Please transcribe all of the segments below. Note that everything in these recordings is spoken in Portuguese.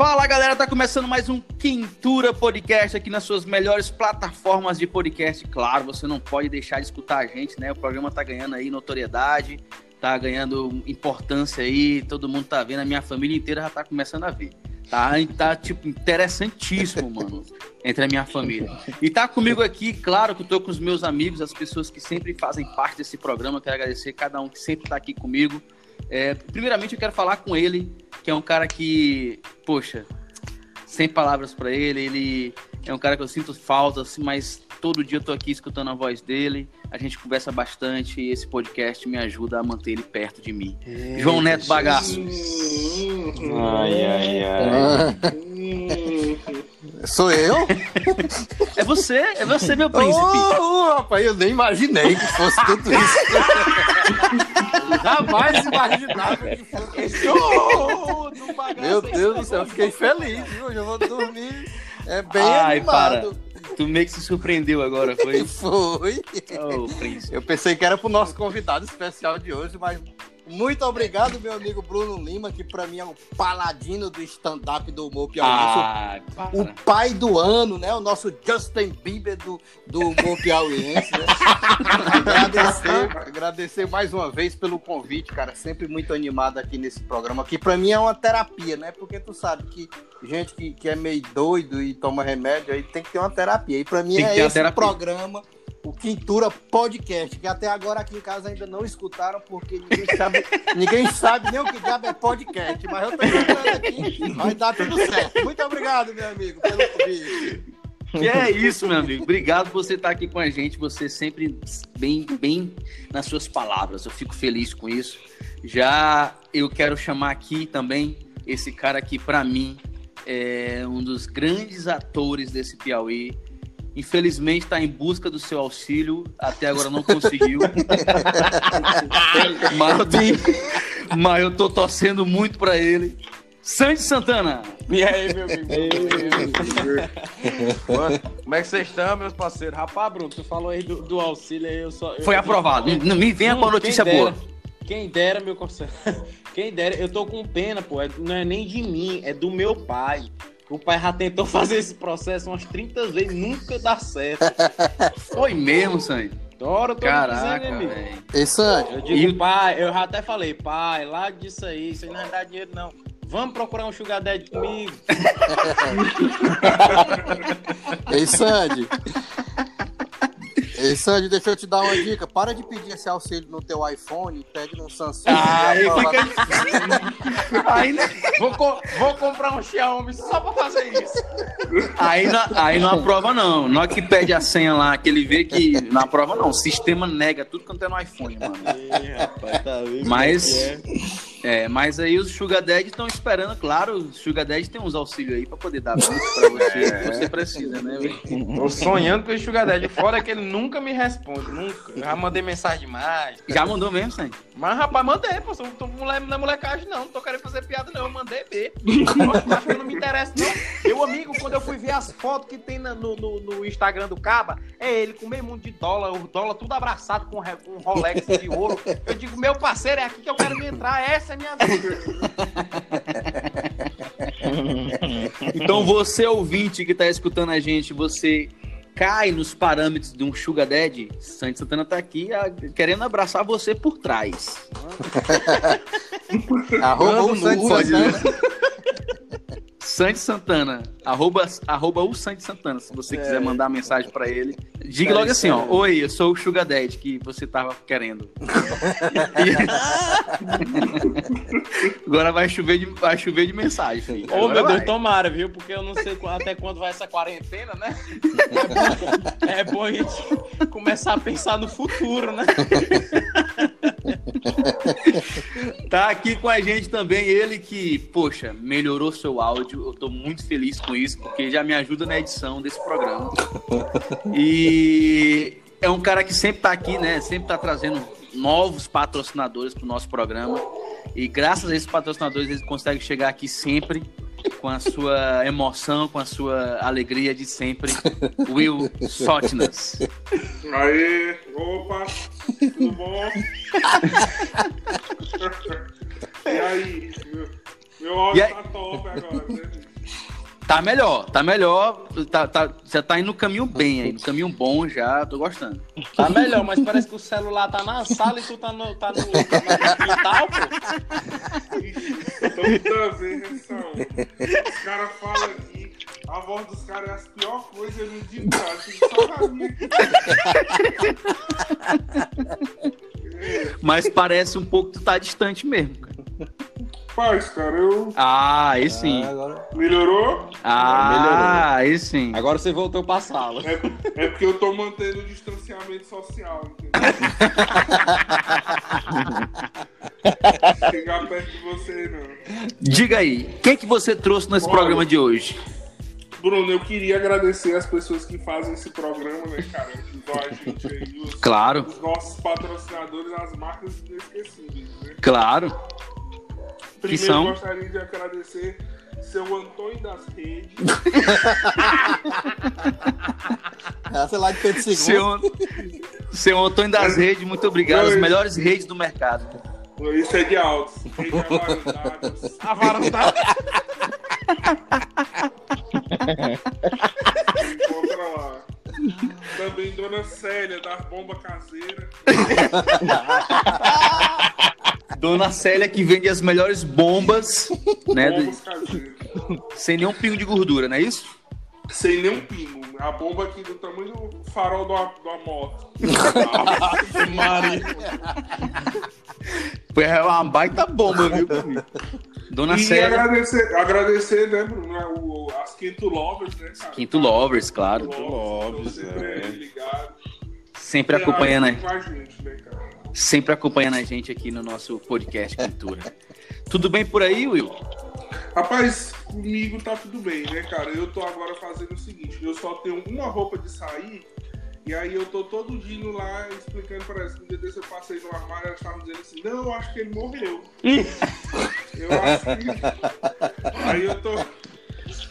Fala galera, tá começando mais um Quintura Podcast aqui nas suas melhores plataformas de podcast. Claro, você não pode deixar de escutar a gente, né? O programa tá ganhando aí notoriedade, tá ganhando importância aí, todo mundo tá vendo, a minha família inteira já tá começando a ver. Tá, tá tipo, interessantíssimo, mano, entre a minha família. E tá comigo aqui, claro que eu tô com os meus amigos, as pessoas que sempre fazem parte desse programa. Quero agradecer cada um que sempre tá aqui comigo. É, primeiramente, eu quero falar com ele, que é um cara que, poxa, sem palavras para ele, ele é um cara que eu sinto falta, assim, mas todo dia eu tô aqui escutando a voz dele, a gente conversa bastante e esse podcast me ajuda a manter ele perto de mim. É, João Neto Bagaço. Ai, ai, ai. Sou eu? É você, é você, meu príncipe. Oh, rapaz, eu nem imaginei que fosse tudo isso. Jamais imaginava que fosse. Oh, meu Deus do céu, eu fiquei feliz, viu? Hoje eu vou dormir. É bem Ai, animado. Para. Tu meio que se surpreendeu agora, foi? foi. Oh, príncipe. Eu pensei que era pro nosso convidado especial de hoje, mas muito obrigado, meu amigo Bruno Lima, que para mim é o paladino do stand-up do humor piauiense. Ah, o pai do ano, né? O nosso Justin Bieber do, do humor piauiense. Né? agradecer, agradecer mais uma vez pelo convite, cara. Sempre muito animado aqui nesse programa, que para mim é uma terapia, né? Porque tu sabe que gente que, que é meio doido e toma remédio, aí tem que ter uma terapia. E para mim tem é esse programa o Quintura Podcast, que até agora aqui em casa ainda não escutaram, porque ninguém sabe, ninguém sabe nem o que diabo é podcast, mas eu tô escutando aqui, vai dar tudo certo. Muito obrigado, meu amigo, pelo convite. Que é isso, meu amigo. Obrigado por você estar aqui com a gente. Você sempre bem, bem nas suas palavras. Eu fico feliz com isso. Já eu quero chamar aqui também esse cara que, para mim, é um dos grandes atores desse Piauí Infelizmente está em busca do seu auxílio, até agora não conseguiu. mas, eu tô, mas eu tô torcendo muito para ele. Sandy Santana. E aí, meu amigo? Como é que vocês estão, meus parceiros? Rapaz, Bruno, tu falou aí do, do auxílio aí, eu só. Eu Foi aprovado. Não me venha com a notícia boa. Quem dera, meu conselho. Quem dera, eu tô com pena, pô. É, não é nem de mim, é do meu pai. O pai já tentou fazer esse processo umas 30 vezes, nunca dá certo. Foi mesmo, Sandy? Tora, tô Caraca, velho. Isso Eu digo, e... pai, eu já até falei, pai, lá disso aí, isso aí não é dar dinheiro, não. Vamos procurar um sugar daddy comigo. Ei, Sandy. Ei, Sandy, deixa eu te dar uma dica. Para de pedir esse auxílio no teu iPhone, pede no Samsung. Ah, aí fica... aí, né? vou, co vou comprar um Xiaomi só pra fazer isso. Aí não, aí não aprova, não. Não é que pede a senha lá, que ele vê que não aprova, não. O sistema nega tudo quanto é no iPhone, mano. Ei, rapaz, tá Mas... É. É, mas aí os Sugar Daddy estão esperando, claro, os Sugar Daddy tem uns auxílios aí pra poder dar muito pra você, é. você precisa, né? Tô sonhando com o Sugar Daddy, fora é que ele nunca me responde, nunca. Já mandei mensagem demais. Já mandou mesmo, Sandy? Mas, rapaz, mandei, pô, não tô mulher, é molecagem não, não tô querendo fazer piada não, eu mandei ver. Acho que não me interessa não. Meu amigo, quando eu fui ver as fotos que tem no, no, no Instagram do Caba, é ele com meio mundo de dólar, o dólar tudo abraçado com, com um Rolex de ouro. Eu digo, meu parceiro, é aqui que eu quero me entrar, essa essa é minha vida. então você, ouvinte que está escutando a gente, você cai nos parâmetros de um Sugar Daddy, Santos Santana tá aqui a, querendo abraçar você por trás. Arroba o Santos Santana. Santos Santana, arroba, arroba o Santos Santana, se você é. quiser mandar mensagem para ele. Diga é logo assim, ó, oi, eu sou o Sugar Daddy que você tava querendo. Agora vai chover de, vai chover de mensagem, filho. Ô, meu Deus, tomara, viu? Porque eu não sei até quando vai essa quarentena, né? É bom, é bom a gente começar a pensar no futuro, né? tá aqui com a gente também ele que, poxa, melhorou seu áudio. Eu tô muito feliz com isso, porque já me ajuda na edição desse programa. E é um cara que sempre tá aqui, né? Sempre tá trazendo novos patrocinadores pro nosso programa. E graças a esses patrocinadores, ele consegue chegar aqui sempre com a sua emoção, com a sua alegria de sempre. Will Sotnas. Aí, opa, tudo bom? e aí, meu áudio tá top agora. Né? Tá melhor, tá melhor. Tá, tá, já tá indo no caminho bem aí, no caminho bom já, tô gostando. Tá melhor, mas parece que o celular tá na sala e tu tá no, tá no, tá no quintal, pô. Toda vez, Os caras falam aqui, a voz dos caras é a pior coisa no dia Mas parece um pouco que tu tá distante mesmo, cara. Faz, cara, eu. Ah, aí sim. Ah, agora... Melhorou? Ah, melhorou. aí sim. Agora você voltou pra sala. É, é porque eu tô mantendo o distanciamento social, entendeu? Chegar perto de você, não. Diga aí, o que, que você trouxe nesse Olha, programa de hoje? Bruno, eu queria agradecer as pessoas que fazem esse programa, né, cara? Igual a gente aí, os, claro. os nossos patrocinadores, as marcas inesquecíveis, né? Claro. Primeiro, são... gostaria de agradecer seu Antônio das Redes. Essa é lá de Pedro II. Seu, seu Antônio das Redes, muito obrigado. As melhores redes do mercado. Isso é de altos. Rede Avarandados. Avarandados. Encontra lá. Também Dona Célia, da Bomba Caseira. Dona Célia que vende as melhores bombas, né? Sem nenhum pingo de gordura, não é isso? Sem nenhum pingo. A bomba aqui do tamanho do farol da, moto. Maria. Foi uma baita bomba, viu? Dona e Célia. agradecer, agradecer, né, Bruno, né, o, as Quinto Lovers, né, cara? Quinto Lovers, claro. Quinto Lovers, sempre é. ligado. Sempre acompanhando, né? Gente, né cara? Sempre acompanhando a gente aqui no nosso podcast Cultura. tudo bem por aí, Will? Rapaz, comigo tá tudo bem, né, cara? Eu tô agora fazendo o seguinte, eu só tenho uma roupa de sair e aí eu tô todo dia indo lá explicando para elas um dia desse eu passei no armário elas estavam dizendo assim, não, eu acho que ele morreu. eu acho que... Aí eu tô...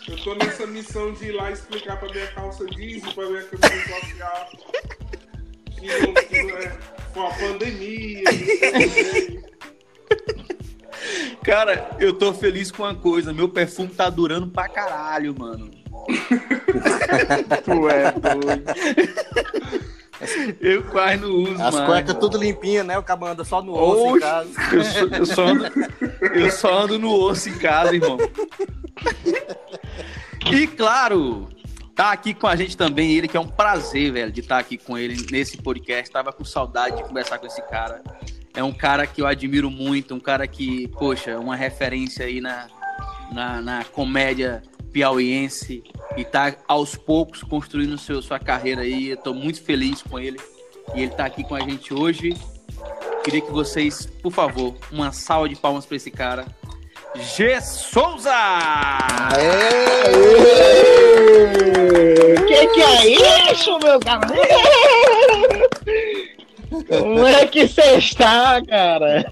Eu tô nessa missão de ir lá explicar pra minha calça jeans pra minha camisa social que que não é com a pandemia. Cara, eu tô feliz com uma coisa. Meu perfume tá durando pra caralho, mano. tu é doido. Eu quase não uso, As cuecas tudo limpinha, né? O cabo anda só no osso Oxe, em casa. Eu, só, eu, só ando, eu só ando no osso em casa, irmão. E claro, Tá aqui com a gente também ele, que é um prazer, velho, de estar tá aqui com ele nesse podcast. Tava com saudade de conversar com esse cara. É um cara que eu admiro muito, um cara que, poxa, uma referência aí na, na, na comédia piauiense e tá aos poucos construindo seu, sua carreira aí. Eu tô muito feliz com ele e ele tá aqui com a gente hoje. Queria que vocês, por favor, uma salva de palmas para esse cara. G. Souza! Que que é isso, meu cara? Como é que você está, cara?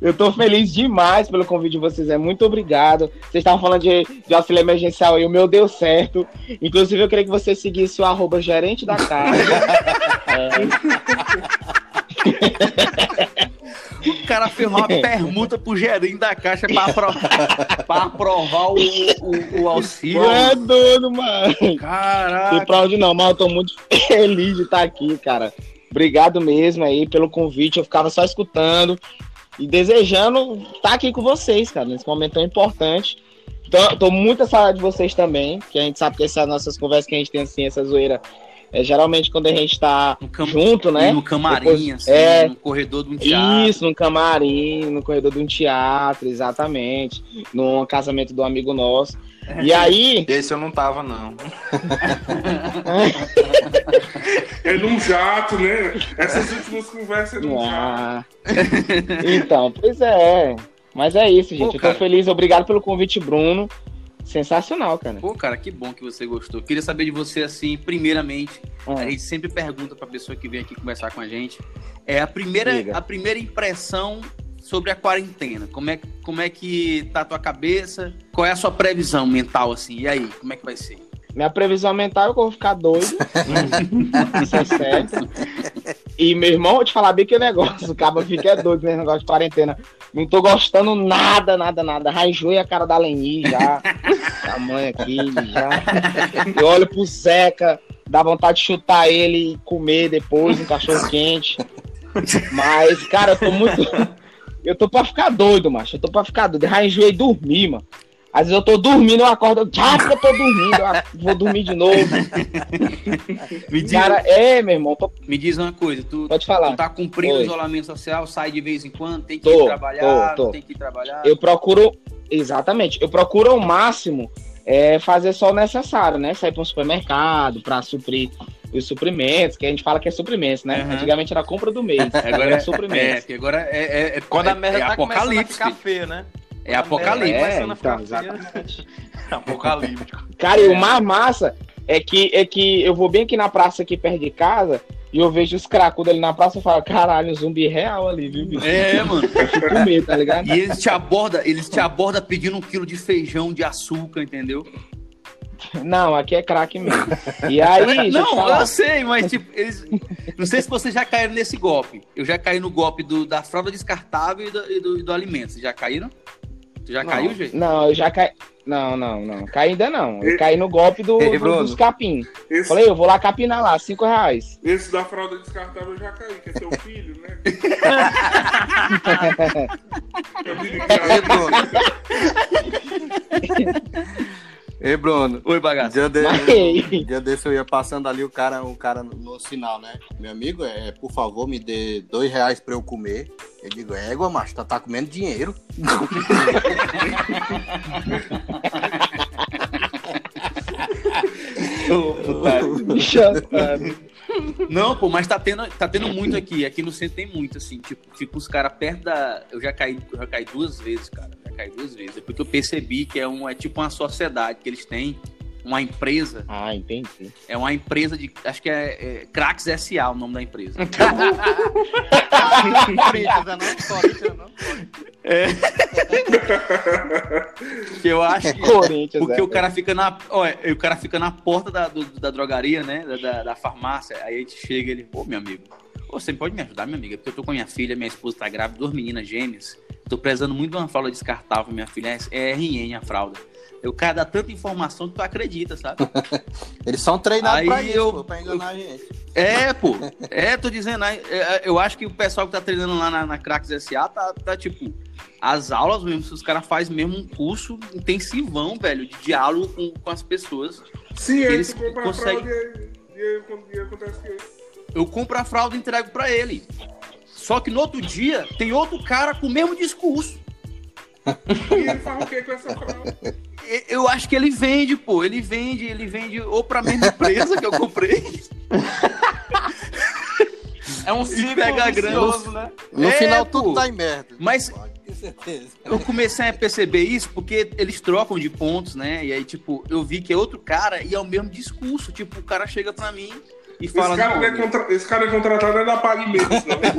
Eu tô feliz demais pelo convite de vocês, é muito obrigado. Vocês estavam falando de, de auxílio emergencial e o meu deu certo. Inclusive, eu queria que você seguisse o arroba gerente da casa. é. O cara fez uma permuta pro gerente da caixa pra, aprovar, pra aprovar o, o, o auxílio. É doido, mano. Caraca. Não pra não, mas eu tô muito feliz de estar aqui, cara. Obrigado mesmo aí pelo convite. Eu ficava só escutando e desejando estar aqui com vocês, cara, nesse momento tão importante. Tô, tô muito a saudade de vocês também, que a gente sabe que essas nossas conversas que a gente tem assim, essa zoeira é, geralmente quando a gente tá cam... junto, né? No camarim, Depois, assim, é... no corredor de um teatro. Isso, no camarim, no corredor de um teatro, exatamente. No casamento do amigo nosso. É. E aí. Esse eu não tava, não. é num jato, né? Essas últimas conversas é num ah. jato. Então, pois é. Mas é isso, gente. Pô, eu tô feliz. Obrigado pelo convite, Bruno. Sensacional, cara. Pô, cara, que bom que você gostou. Queria saber de você, assim, primeiramente, hum. a gente sempre pergunta pra pessoa que vem aqui conversar com a gente, é a primeira, a primeira impressão sobre a quarentena. Como é, como é que tá a tua cabeça? Qual é a sua previsão mental, assim? E aí, como é que vai ser? Minha previsão mental é que eu vou ficar doido. Isso é certo. E meu irmão, vou te falar bem que o negócio, o cabo fica é doido nesse negócio de quarentena. Não tô gostando nada, nada, nada. Raijoei a cara da Leni já. a mãe aqui já. Eu olho pro Zeca, dá vontade de chutar ele e comer depois um cachorro quente. Mas, cara, eu tô muito. Eu tô pra ficar doido, macho. Eu tô pra ficar doido. Raijoei e dormir, mano. Às vezes eu tô dormindo, eu acordo, já que eu tô dormindo, eu vou dormir de novo. Me diz, Cara, é, meu irmão. Tô... Me diz uma coisa, tu, Pode falar. tu tá cumprindo o isolamento social, sai de vez em quando, tem que tô, ir trabalhar, tô, tô. tem que ir trabalhar. Eu procuro, exatamente, eu procuro ao máximo é, fazer só o necessário, né? Sair para um supermercado para suprir os suprimentos, que a gente fala que é suprimentos, né? Uhum. Antigamente era compra do mês, agora é suprimentos. É, agora é, é, é quando a merda é, tá apocalipse. começando a ficar feia, né? É apocalipse. É, então, exatamente. Apocalíptico. Cara, e o mais massa é que, é que eu vou bem aqui na praça aqui perto de casa e eu vejo os cracudos ali na praça e falo, caralho, zumbi real ali, viu, bicho? É, mano. Eu fico com medo, tá ligado? E eles te abordam, eles te abordam pedindo um quilo de feijão, de açúcar, entendeu? Não, aqui é craque mesmo. E aí. Não, eu sei, mas tipo, eles. Não sei se vocês já caíram nesse golpe. Eu já caí no golpe do, da fralda descartável e do, e do, do alimento. Vocês já caíram? Tu já não, caiu, gente? Não, eu já caí. Não, não, não. Caí ainda não. Eu caí no golpe do, Ei, do dos capim. Esse... Falei, eu vou lá capinar lá, 5 reais. Esse da fralda descartável eu já caí, que é seu filho, né? Ei, Bruno. Oi, bagaço. Dia, de... dia desse eu ia passando ali, o cara, o cara no sinal, né? Meu amigo, é, por favor, me dê dois reais pra eu comer. Eu digo, égua, macho, tá, tá comendo dinheiro. Não, pô, mas tá tendo, tá tendo muito aqui. Aqui no centro tem muito, assim. Tipo, fica os caras perto da. Eu já caí, já caí duas vezes, cara. Caí duas vezes. É porque eu percebi que é, um, é tipo uma sociedade que eles têm uma empresa. Ah, entendi. É uma empresa de. Acho que é, é Cracks SA o nome da empresa. é. que eu acho que. Porque é, o cara fica na. Olha, o cara fica na porta da, do, da drogaria, né? Da, da, da, farmácia. Aí a gente chega e ele, pô, meu amigo. Você pode me ajudar, minha amiga? Porque eu tô com a minha filha, minha esposa tá grávida, duas meninas gêmeas. Tô prezando muito de uma fralda descartável, minha filha. É RN a fralda. Eu quero dar tanta informação que tu acredita, sabe? Eles são treinados aí pra isso, eu, pô, pra enganar eu, a gente. É, pô. É, tô dizendo. É, é, eu acho que o pessoal que tá treinando lá na, na Cracks SA tá, tá tipo. As aulas mesmo, se os caras fazem mesmo um curso intensivão, velho, de diálogo com, com as pessoas. Sim, eles conseguem. E, e, e acontece que eu compro a fralda e entrego para ele. Só que no outro dia tem outro cara com o mesmo discurso. e ele fala o que com essa fralda? Eu acho que ele vende, pô. Ele vende, ele vende ou pra mesma empresa que eu comprei. É um ciclo pega grana. né? No é, final pô. tudo tá em merda. Mas eu comecei a perceber isso porque eles trocam de pontos, né? E aí, tipo, eu vi que é outro cara e é o mesmo discurso. Tipo, o cara chega pra mim e fala. Esse cara, é, contra... Esse cara é contratado é da PagMenos, não.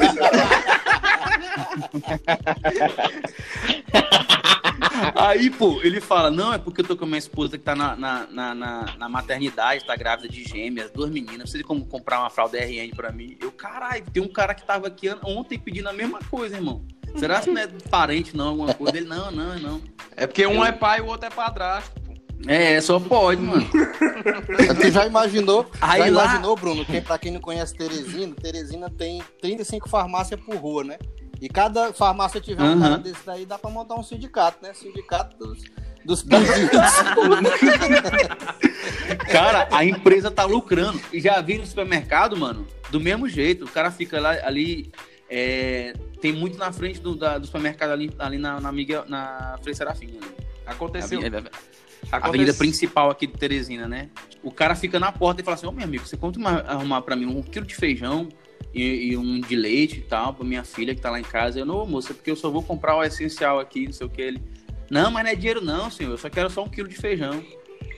Aí, pô, ele fala: Não, é porque eu tô com a minha esposa que tá na, na, na, na maternidade, tá grávida de gêmeas, duas meninas, precisa como comprar uma fralda RN pra mim. Eu, caralho, tem um cara que tava aqui ontem pedindo a mesma coisa, irmão. Será que não é parente, não? Alguma coisa? Ele, não, não, não. É porque um é pai e o outro é padrasto. É, só pode, mano. Você já imaginou? Aí já lá... imaginou, Bruno? Que, pra quem não conhece Teresina, Teresina tem 35 farmácias por rua, né? E cada farmácia tiver um cara desse daí, dá pra montar um sindicato, né? Sindicato dos, dos Cara, a empresa tá lucrando. E já vi no supermercado, mano, do mesmo jeito. O cara fica lá ali. É, tem muito na frente do, da, do supermercado ali, ali na, na, Miguel, na Frei Serafim. Aconteceu. A, a, a avenida principal aqui de Teresina, né? O cara fica na porta e fala assim: Ô oh, meu amigo, você conta arrumar pra mim um quilo de feijão, e, e, um de leite e tal, pra minha filha que tá lá em casa. Eu, não, moça, porque eu só vou comprar o essencial aqui, não sei o que. Ele, não, mas não é dinheiro não, senhor, eu só quero só um quilo de feijão.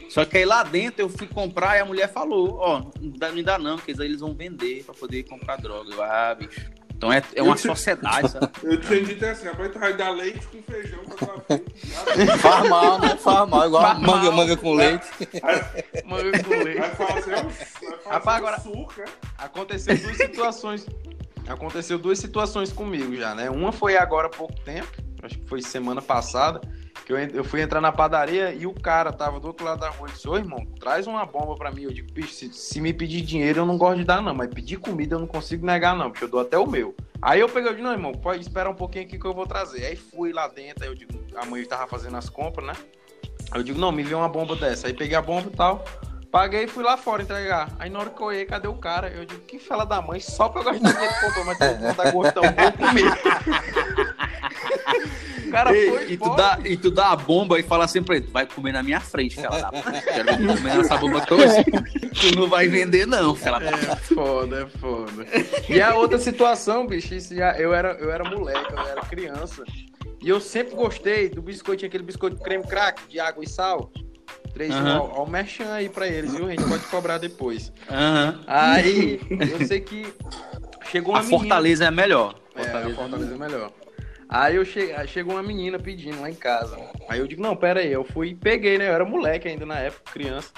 Só que aí lá dentro eu fui comprar e a mulher falou, ó, oh, não dá, não dá não, porque eles vão vender pra poder comprar droga. Eu, ah, bicho. Então é, é uma sociedade, sabe? Eu tinha dito assim, rapaz, tu vai dar leite com feijão pra tua filha. Faz mal, né? Faz mal, igual Faz manga, manga com leite. manga com leite. Vai fazer, vai fazer agora, suco, né? Aconteceu duas situações Aconteceu duas situações comigo já, né? Uma foi agora há pouco tempo, acho que foi semana passada, que eu, eu fui entrar na padaria e o cara tava do outro lado da rua e disse, ô irmão, traz uma bomba pra mim. Eu digo, bicho, se, se, me pedir dinheiro eu não gosto de dar não, mas pedir comida eu não consigo negar não, porque eu dou até o meu. Aí eu peguei, eu disse, não irmão, pode esperar um pouquinho aqui que eu vou trazer. Aí fui lá dentro, aí eu digo, a mãe tava fazendo as compras, né? Aí eu digo, não, me vê uma bomba dessa. Aí peguei a bomba e tal, paguei e fui lá fora entregar. Aí na hora que eu olhei, cadê o cara? Eu digo, que fala da mãe, só pra eu gastar dinheiro comprou, mas todo mundo tá gostando, vou comer. cara Ei, foi e tu, dá, e tu dá a bomba e fala assim pra ele, vai comer na minha frente, fela da Quero comer essa bomba toda. tu não vai vender não, fela da É foda, é foda. E a outra situação, bicho, já, eu, era, eu era moleque, eu era criança. E eu sempre gostei do biscoito, aquele biscoito creme crack de água e sal. Três uhum. ao, ao merchan aí pra eles, viu? A gente pode cobrar depois. Uhum. Aí, eu sei que chegou uma a menina... Fortaleza é melhor. Fortaleza, é, a Fortaleza é melhor. Aí eu che... chegou uma menina pedindo lá em casa. Aí eu digo, não, pera aí. Eu fui e peguei, né? Eu era moleque ainda na época, criança.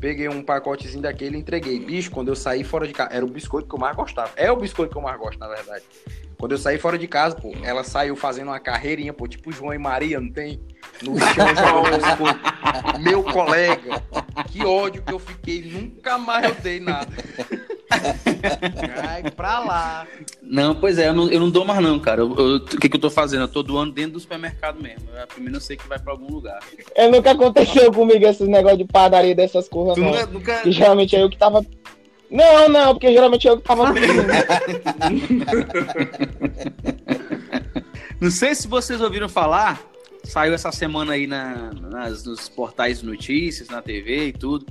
Peguei um pacotezinho daquele e entreguei. Bicho, quando eu saí fora de casa, era o biscoito que eu mais gostava. É o biscoito que eu mais gosto, na verdade. Quando eu saí fora de casa, pô, ela saiu fazendo uma carreirinha, pô, tipo João e Maria, não tem? No chão jogando biscoito. Meu colega, que ódio que eu fiquei, nunca mais eu dei nada. Vai pra lá. Não, pois é, eu não, eu não dou mais não, cara. o que, que eu tô fazendo? Eu tô doando dentro do supermercado mesmo. A primeira eu sei que vai pra algum lugar. É, nunca aconteceu comigo esses negócios de padaria dessas coisas, não. Nunca, nunca... Que geralmente é eu que tava não, não, porque geralmente eu que tava Não sei se vocês ouviram falar, saiu essa semana aí na, nas, nos portais de notícias, na TV e tudo,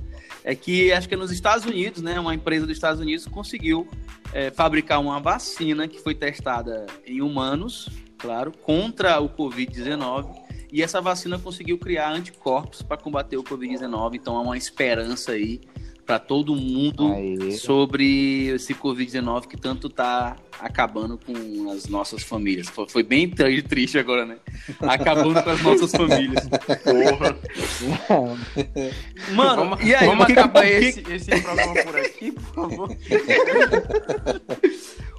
é que acho que é nos Estados Unidos, né, uma empresa dos Estados Unidos conseguiu é, fabricar uma vacina que foi testada em humanos, claro, contra o Covid-19, e essa vacina conseguiu criar anticorpos para combater o Covid-19, então há uma esperança aí para todo mundo Aê. sobre esse Covid-19 que tanto tá acabando com as nossas famílias. Foi bem triste agora, né? Acabando com as nossas famílias. Porra. Mano, vamos, e aí? Vamos acabar que... esse, esse programa por aqui, por favor.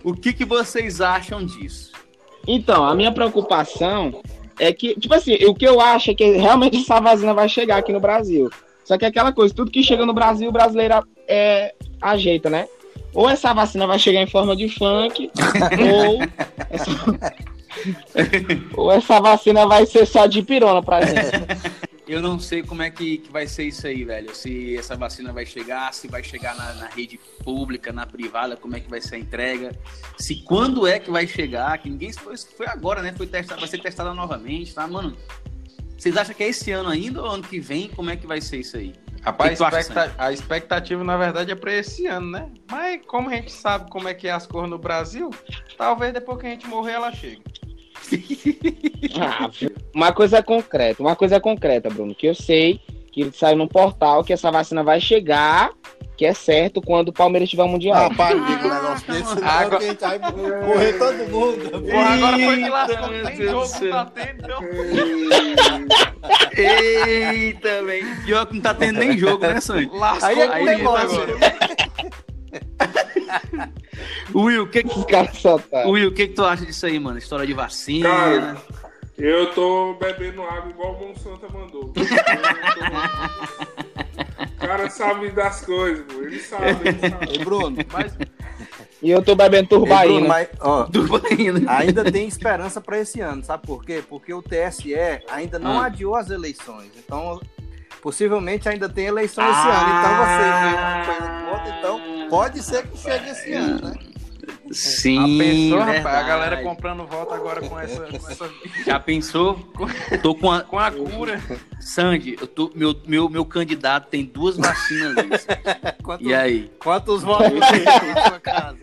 o que, que vocês acham disso? Então, a minha preocupação é que, tipo assim, o que eu acho é que realmente essa vacina vai chegar aqui no Brasil. Só que é aquela coisa, tudo que chega no Brasil, o brasileiro é, ajeita, né? Ou essa vacina vai chegar em forma de funk, ou, essa... ou essa vacina vai ser só de pirona pra gente. Eu não sei como é que, que vai ser isso aí, velho. Se essa vacina vai chegar, se vai chegar na, na, rede pública, na privada, como é que vai ser a entrega. Se quando é que vai chegar, que ninguém foi, foi agora, né? Foi testado, vai ser testada novamente, tá, mano? Vocês acham que é esse ano ainda ou ano que vem? Como é que vai ser isso aí? Rapaz, a, expecta a expectativa, na verdade, é para esse ano, né? Mas como a gente sabe como é que é as cores no Brasil, talvez depois que a gente morrer ela chegue. ah, uma coisa concreta, uma coisa concreta, Bruno, que eu sei que saiu no portal que essa vacina vai chegar que é certo quando o Palmeiras tiver o Mundial. Ah, para, digo um negócio desse, não, agora... que gente vai morrer todo mundo. Porra, agora foi que lascou, tem jogo, tá tendo, Eita, velho. Pior que não tá tendo nem jogo, né, Sandy? Lascou aí é aí negócio. Will, o que que... Will, o que que tu acha disso aí, mano? História de vacina... Cara, eu tô bebendo água igual o Monsanto mandou. O cara sabe das coisas, pô. Ele sabe, ele sabe. Ei, Bruno, mas... E eu tô bebendo turbaína. Bruno, mas, ó, turbaína. Ainda tem esperança para esse ano, sabe por quê? Porque o TSE ainda não ah. adiou as eleições. Então, possivelmente ainda tem eleição ah. esse ano. Então você uma coisa então pode ser que chegue esse ano, né? Sim. A pensou, rapaz, a galera comprando voto agora com essa, com essa... Já pensou? Tô com a, com a cura. Sandy, eu tô, meu, meu, meu candidato tem duas vacinas. e aí? Quantos votos tem na sua casa?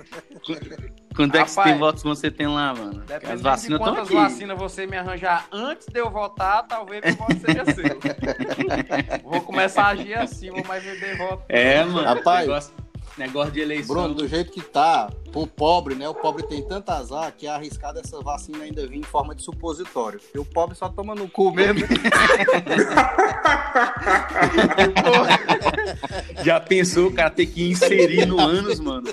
Quanto é que tem votos você tem lá, mano? As vacinas aqui. Quantas vacinas você me arranjar antes de eu votar, talvez meu voto seja seu. vou começar a agir assim, vou mais vender voto. É, mano. Rapaz, negócio... De eleição. Bruno, do jeito que tá, pro pobre, né? O pobre tem tanto azar que é arriscado essa vacina ainda vir em forma de supositório. E o pobre só toma no cu mesmo. já pensou, cara, ter que inserir no ânus, mano?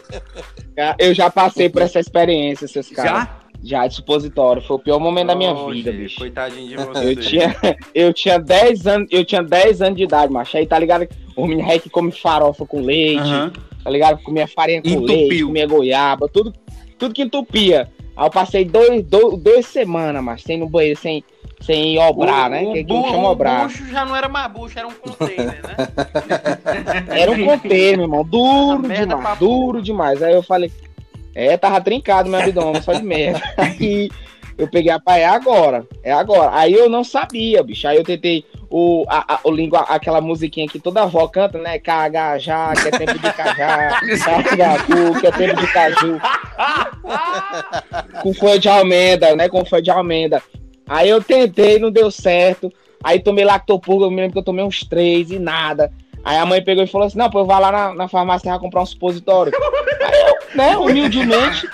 Eu já passei por essa experiência, seus caras. Já? Já de supositório. Foi o pior momento da minha vida, bicho. Coitadinho de você. Eu tinha, eu tinha 10 anos, eu tinha 10 anos de idade, macho. Aí tá ligado? O menino que come farofa com leite, uhum. Tá ligado? Comia farinha com Entupiu. leite, comia goiaba, tudo, tudo que entupia. Aí eu passei dois, dois, duas semanas, mas sem no banheiro, sem, sem obrar, o, né? O, que, bu, chama obrar. O bucho já não era mais bucho, era um container, né? era um container, meu irmão. Duro demais, duro demais. Aí eu falei, é, tava trincado meu abdômen, só de merda. Aí eu peguei a pai, é agora, é agora. Aí eu não sabia, bicho. Aí eu tentei o, a, a, o língua, aquela musiquinha que toda avó canta, né? Cagajá, que é tempo de cajá, cagacu, que é tempo de caju. com folha de almenda, né? Com folha de almenda. Aí eu tentei, não deu certo. Aí tomei lactopurga, eu me lembro que eu tomei uns três e nada. Aí a mãe pegou e falou assim: Não, pô, eu vou lá na, na farmácia comprar um supositório. Aí eu, né, humildemente,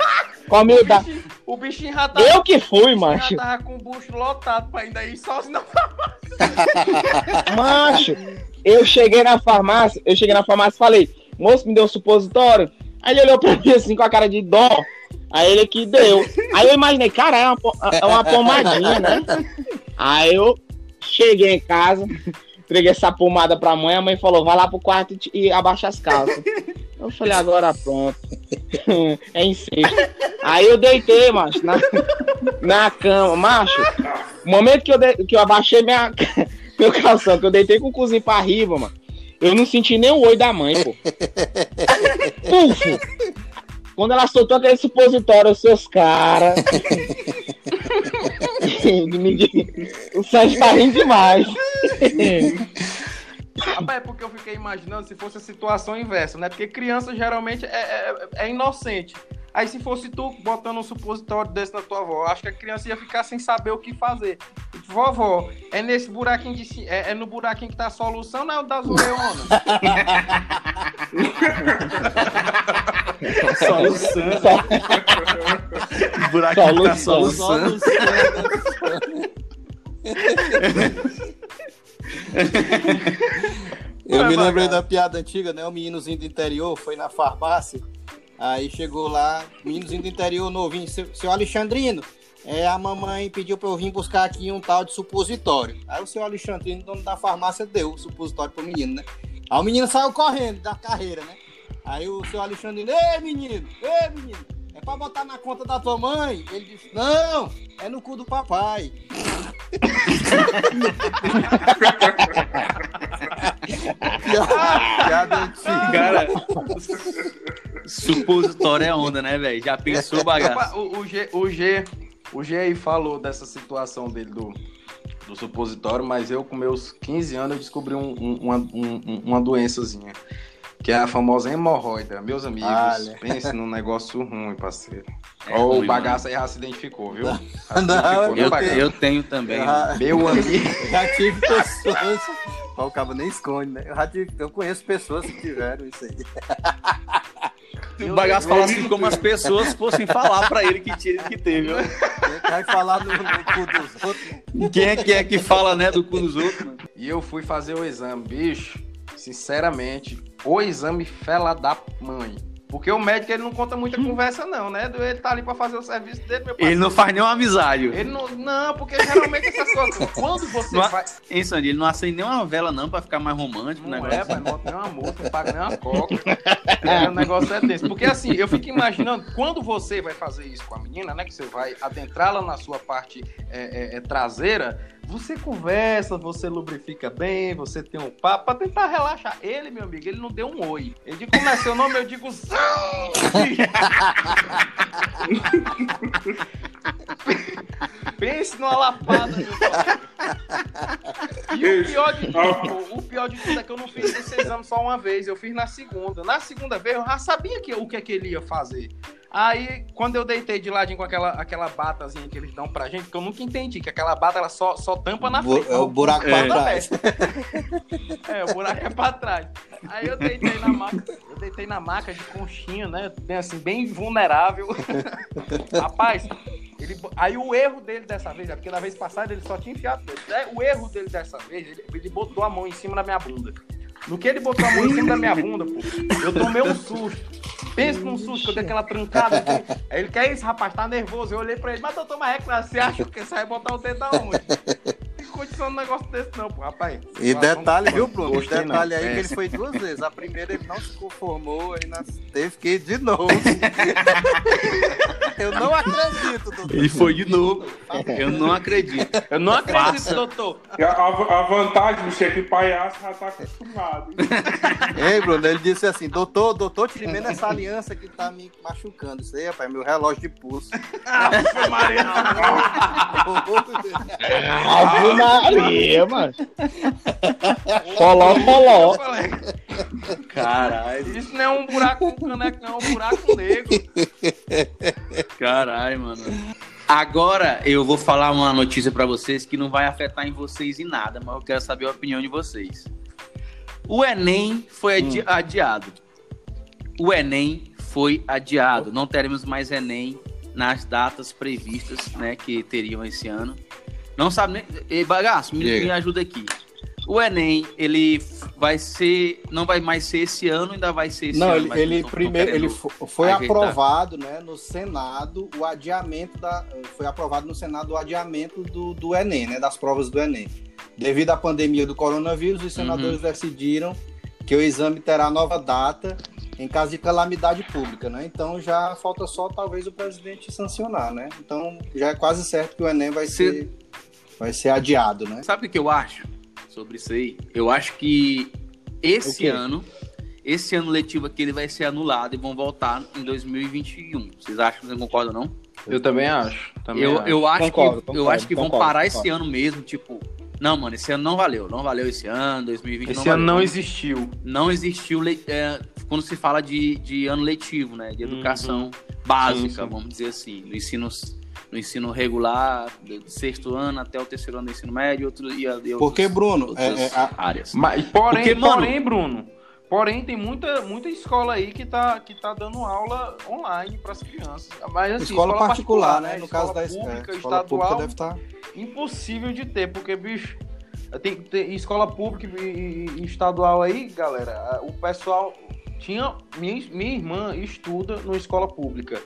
com a humildade. O bichinho já tava. Eu que fui, macho. Já tava com o bucho lotado pra ainda ir sozinho na farmácia. macho, eu cheguei na farmácia, eu cheguei na farmácia e falei: Moço, me deu um supositório. Aí ele olhou pra mim assim com a cara de dó. Aí ele que deu. Aí eu imaginei, cara, é uma, é uma pomadinha, né? Aí eu cheguei em casa, entreguei essa pomada pra mãe, a mãe falou, vai lá pro quarto e, abaixa as calças. Eu falei, agora pronto. é incesto. Aí eu deitei, macho, na, na cama. Macho, no momento que eu, de, que eu abaixei minha, meu calção, que eu deitei com o cozinho pra riba, mano, eu não senti nem o oi da mãe, pô. Puf! Quando ela soltou aquele supositório, os seus caras. o Sérgio tá rindo demais. Rapaz, é porque eu fiquei imaginando se fosse a situação inversa, né? Porque criança geralmente é, é, é inocente. Aí se fosse tu botando um supositório desse na tua avó, acho que a criança ia ficar sem saber o que fazer. Vovó, é nesse buraquinho de é, é no buraquinho que tá a solução, não é o das orelhonas. solução. buraquinho da solução. Eu me lembrei da piada antiga, né? O meninozinho do interior foi na farmácia Aí chegou lá, meninozinho do interior novinho, seu, seu Alexandrino, é, a mamãe pediu para eu vir buscar aqui um tal de supositório. Aí o seu Alexandrino, dono da farmácia, deu o supositório pro menino, né? Aí o menino saiu correndo da carreira, né? Aí o seu Alexandrino, ei menino, ei menino, é pra botar na conta da tua mãe? Ele disse, não, é no cu do papai. Piada antiga. Cara, supositório é onda, né, velho? Já pensou bagaço. O, o, G, o, G, o G aí falou dessa situação dele do, do supositório, mas eu com meus 15 anos eu descobri um, um, uma, um, uma doençazinha. Que é a famosa hemorroida. Meus amigos, Olha. pense num negócio ruim, parceiro. É Ou o bagaço aí já se identificou, viu? Se não, eu, eu, tenho também. Já, Meu amigo. Já tive pessoas. O cabo nem esconde, né? Eu, já tive, eu conheço pessoas que tiveram isso aí. O bagaço fala assim como as pessoas fossem falar pra ele que, tinha, que teve. Vai falar no, no, cu dos outros. Quem é que é que fala, né, do cu dos outros, mano? E eu fui fazer o exame, bicho. Sinceramente, o exame fela da mãe. Porque o médico ele não conta muita conversa, não, né? Ele tá ali pra fazer o serviço dele, meu Ele não faz nenhuma amizade. Ele não. Não, porque geralmente essas coisas. Quando você não, vai. Hein, Sandy, ele não acende nenhuma vela, não, pra ficar mais romântico. Não é, pai, não bota nem uma moça, não paga nem uma coca. é, o negócio é desse. Porque assim, eu fico imaginando, quando você vai fazer isso com a menina, né? Que você vai adentrá-la na sua parte é, é, é traseira você conversa, você lubrifica bem, você tem um papo pra tentar relaxar. Ele, meu amigo, ele não deu um oi. Ele disse como é seu nome, eu digo Pense numa lapada, meu pai. E o pior, de tudo, o pior de tudo é que eu não fiz esse exame só uma vez, eu fiz na segunda. Na segunda vez eu já sabia que, o que, é que ele ia fazer. Aí, quando eu deitei de ladinho com aquela, aquela batazinha que eles dão pra gente, que eu nunca entendi, que aquela bata ela só, só tampa na frente. É o buraco é. pra trás. é, o buraco é pra trás. Aí eu deitei na maca, eu deitei na maca de conchinha, né? Bem assim, bem vulnerável. Rapaz, ele, aí o erro dele dessa vez, é porque na vez passada ele só tinha enfiado. Né? O erro dele dessa vez, ele, ele botou a mão em cima da minha bunda. No que ele botou a mão em cima da minha bunda, pô, eu tomei um susto. Pensa num susto, que eu dei aquela trancada. Aí ele, quer isso, rapaz? Tá nervoso. Eu olhei pra ele, mas doutor, mas é que você acha que você vai botar o dedo aonde? Condição de um negócio desse, não, pô, rapaz. E detalhe, viu, Bruno? Gostei, detalhe não. aí é. que ele foi duas vezes. A primeira ele não se conformou, aí teve que ir de novo. Eu não acredito, doutor. Ele foi de novo. Eu não acredito. Eu não acredito, Faça. doutor. A, a, vantagem, bicho, é que o palhaço já tá acostumado. Ei, Bruno, ele disse assim: doutor, doutor, tire essa aliança que tá me machucando. Isso aí, rapaz, meu relógio de pulso. Ave Maria. Ave Maria, mano. Foló, foló. Caralho. Isso não é um buraco com caneco, não, é um buraco negro. Caralho, mano. Agora eu vou falar uma notícia para vocês que não vai afetar em vocês em nada, mas eu quero saber a opinião de vocês. O Enem foi adi hum. adiado. O Enem foi adiado. Não teremos mais Enem nas datas previstas, né, que teriam esse ano. Não sabe nem. Ei, bagaço, me, me ajuda aqui. O Enem, ele vai ser. Não vai mais ser esse ano, ainda vai ser esse não, ano. Não, ele, ele primeiro ele foi ajeitar. aprovado né, no Senado o adiamento da. Foi aprovado no Senado o adiamento do, do Enem, né? Das provas do Enem. Devido à pandemia do coronavírus, os senadores uhum. decidiram que o exame terá nova data em caso de calamidade pública, né? Então já falta só talvez o presidente sancionar, né? Então já é quase certo que o Enem vai ser vai ser adiado, né? Sabe o que eu acho sobre isso aí? Eu acho que esse ano, esse ano letivo aqui, ele vai ser anulado e vão voltar em 2021. Vocês acham que vocês concordam, não? Eu também acho. Também eu, acho. eu acho concordo, que, concordo, eu acho que concordo, vão parar esse ano mesmo, tipo. Não, mano, esse ano não valeu. Não valeu esse ano, 2020 Esse não ano valeu. não existiu. Não existiu é, quando se fala de, de ano letivo, né? De educação uhum. básica, sim, sim. vamos dizer assim. Do ensino no ensino regular, do sexto ano até o terceiro ano do ensino médio, outro, e, e Porque, Bruno, é, é, a... áreas. Mas, porém, Porque, mano, porém, Bruno, porém tem muita, muita escola aí que tá, que tá dando aula online para as crianças. Mas, assim, escola, escola particular, particular, né? No caso da pública, é, escola estadual, deve estar... Tá- impossível de ter, porque, bicho, tem, tem escola pública e, e estadual aí, galera, o pessoal tinha minha, minha irmã estuda numa escola pública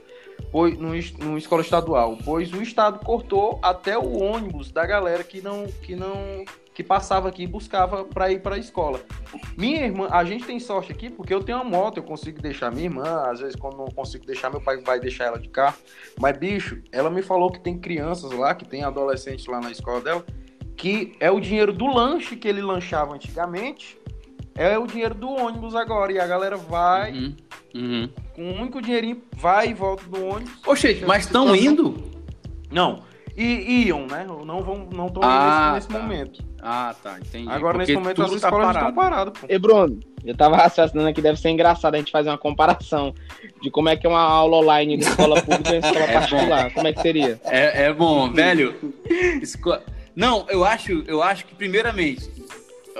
pois, no, no escola estadual, pois o estado cortou até o ônibus da galera que não que não que passava aqui e buscava para ir para a escola. Minha irmã, a gente tem sorte aqui porque eu tenho uma moto, eu consigo deixar minha irmã, às vezes quando não consigo deixar, meu pai vai deixar ela de carro. Mas bicho, ela me falou que tem crianças lá, que tem adolescentes lá na escola dela, que é o dinheiro do lanche que ele lanchava antigamente, é o dinheiro do ônibus agora. E a galera vai, uhum, uhum. com um único dinheirinho, vai e volta do ônibus. Oxe, mas estão indo? Não. E iam, né? Não vão, não estão ah, indo nesse tá. momento. Ah, tá, entendi. Agora, Porque nesse momento, as tá escolas parado. estão paradas, pô. E, Bruno, eu tava raciocinando aqui, deve ser engraçado a gente fazer uma comparação de como é que é uma aula online de escola pública e escola é particular. Bom. Como é que seria? É, é bom, velho. Esco... Não, eu acho, eu acho que, primeiramente,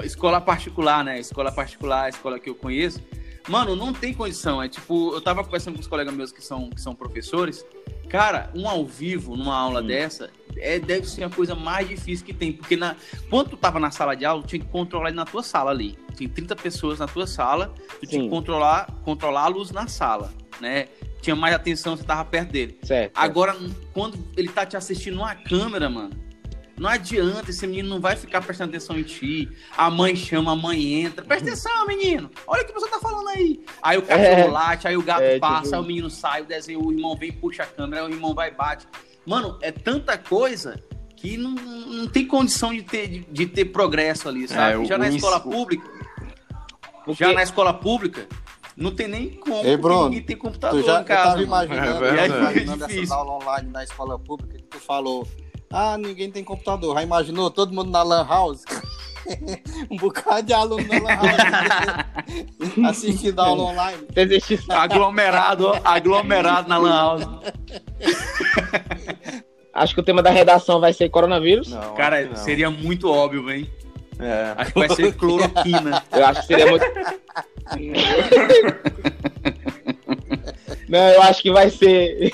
escola particular, né? Escola particular, escola que eu conheço. Mano, não tem condição. É tipo, eu tava conversando com os colegas meus que são, que são professores. Cara, um ao vivo numa aula hum. dessa é, deve ser a coisa mais difícil que tem. Porque na, quando tu tava na sala de aula, tu tinha que controlar na tua sala ali. Tinha 30 pessoas na tua sala, tu Sim. tinha que controlar, controlar a luz na sala, né? Tinha mais atenção, você tava perto dele. Certo. Agora, quando ele tá te assistindo numa câmera, mano, não adianta, esse menino não vai ficar prestando atenção em ti. A mãe chama, a mãe entra. Presta atenção, menino. Olha o que você tá falando aí. Aí o cachorro é. late, aí o gato é, passa, tipo... aí o menino sai, o desenho, o irmão vem, puxa a câmera, aí o irmão vai e bate. Mano, é tanta coisa que não, não tem condição de ter, de, de ter progresso ali, sabe? É, já na escola pública. Porque... Já na escola pública, não tem nem como, Ei, Bruno, ninguém tem computador já, em casa. Eu tava imaginando, é, imaginando essa aula online na escola pública que tu falou ah, ninguém tem computador. Já imaginou todo mundo na Lan House? um bocado de aluno na Lan House assistindo a aula online. aglomerado, aglomerado na Lan House. Acho que o tema da redação vai ser coronavírus. Não, Cara, seria muito óbvio, hein? É. Acho que vai ser cloroquina. Eu acho que seria muito. Não, eu acho que vai ser.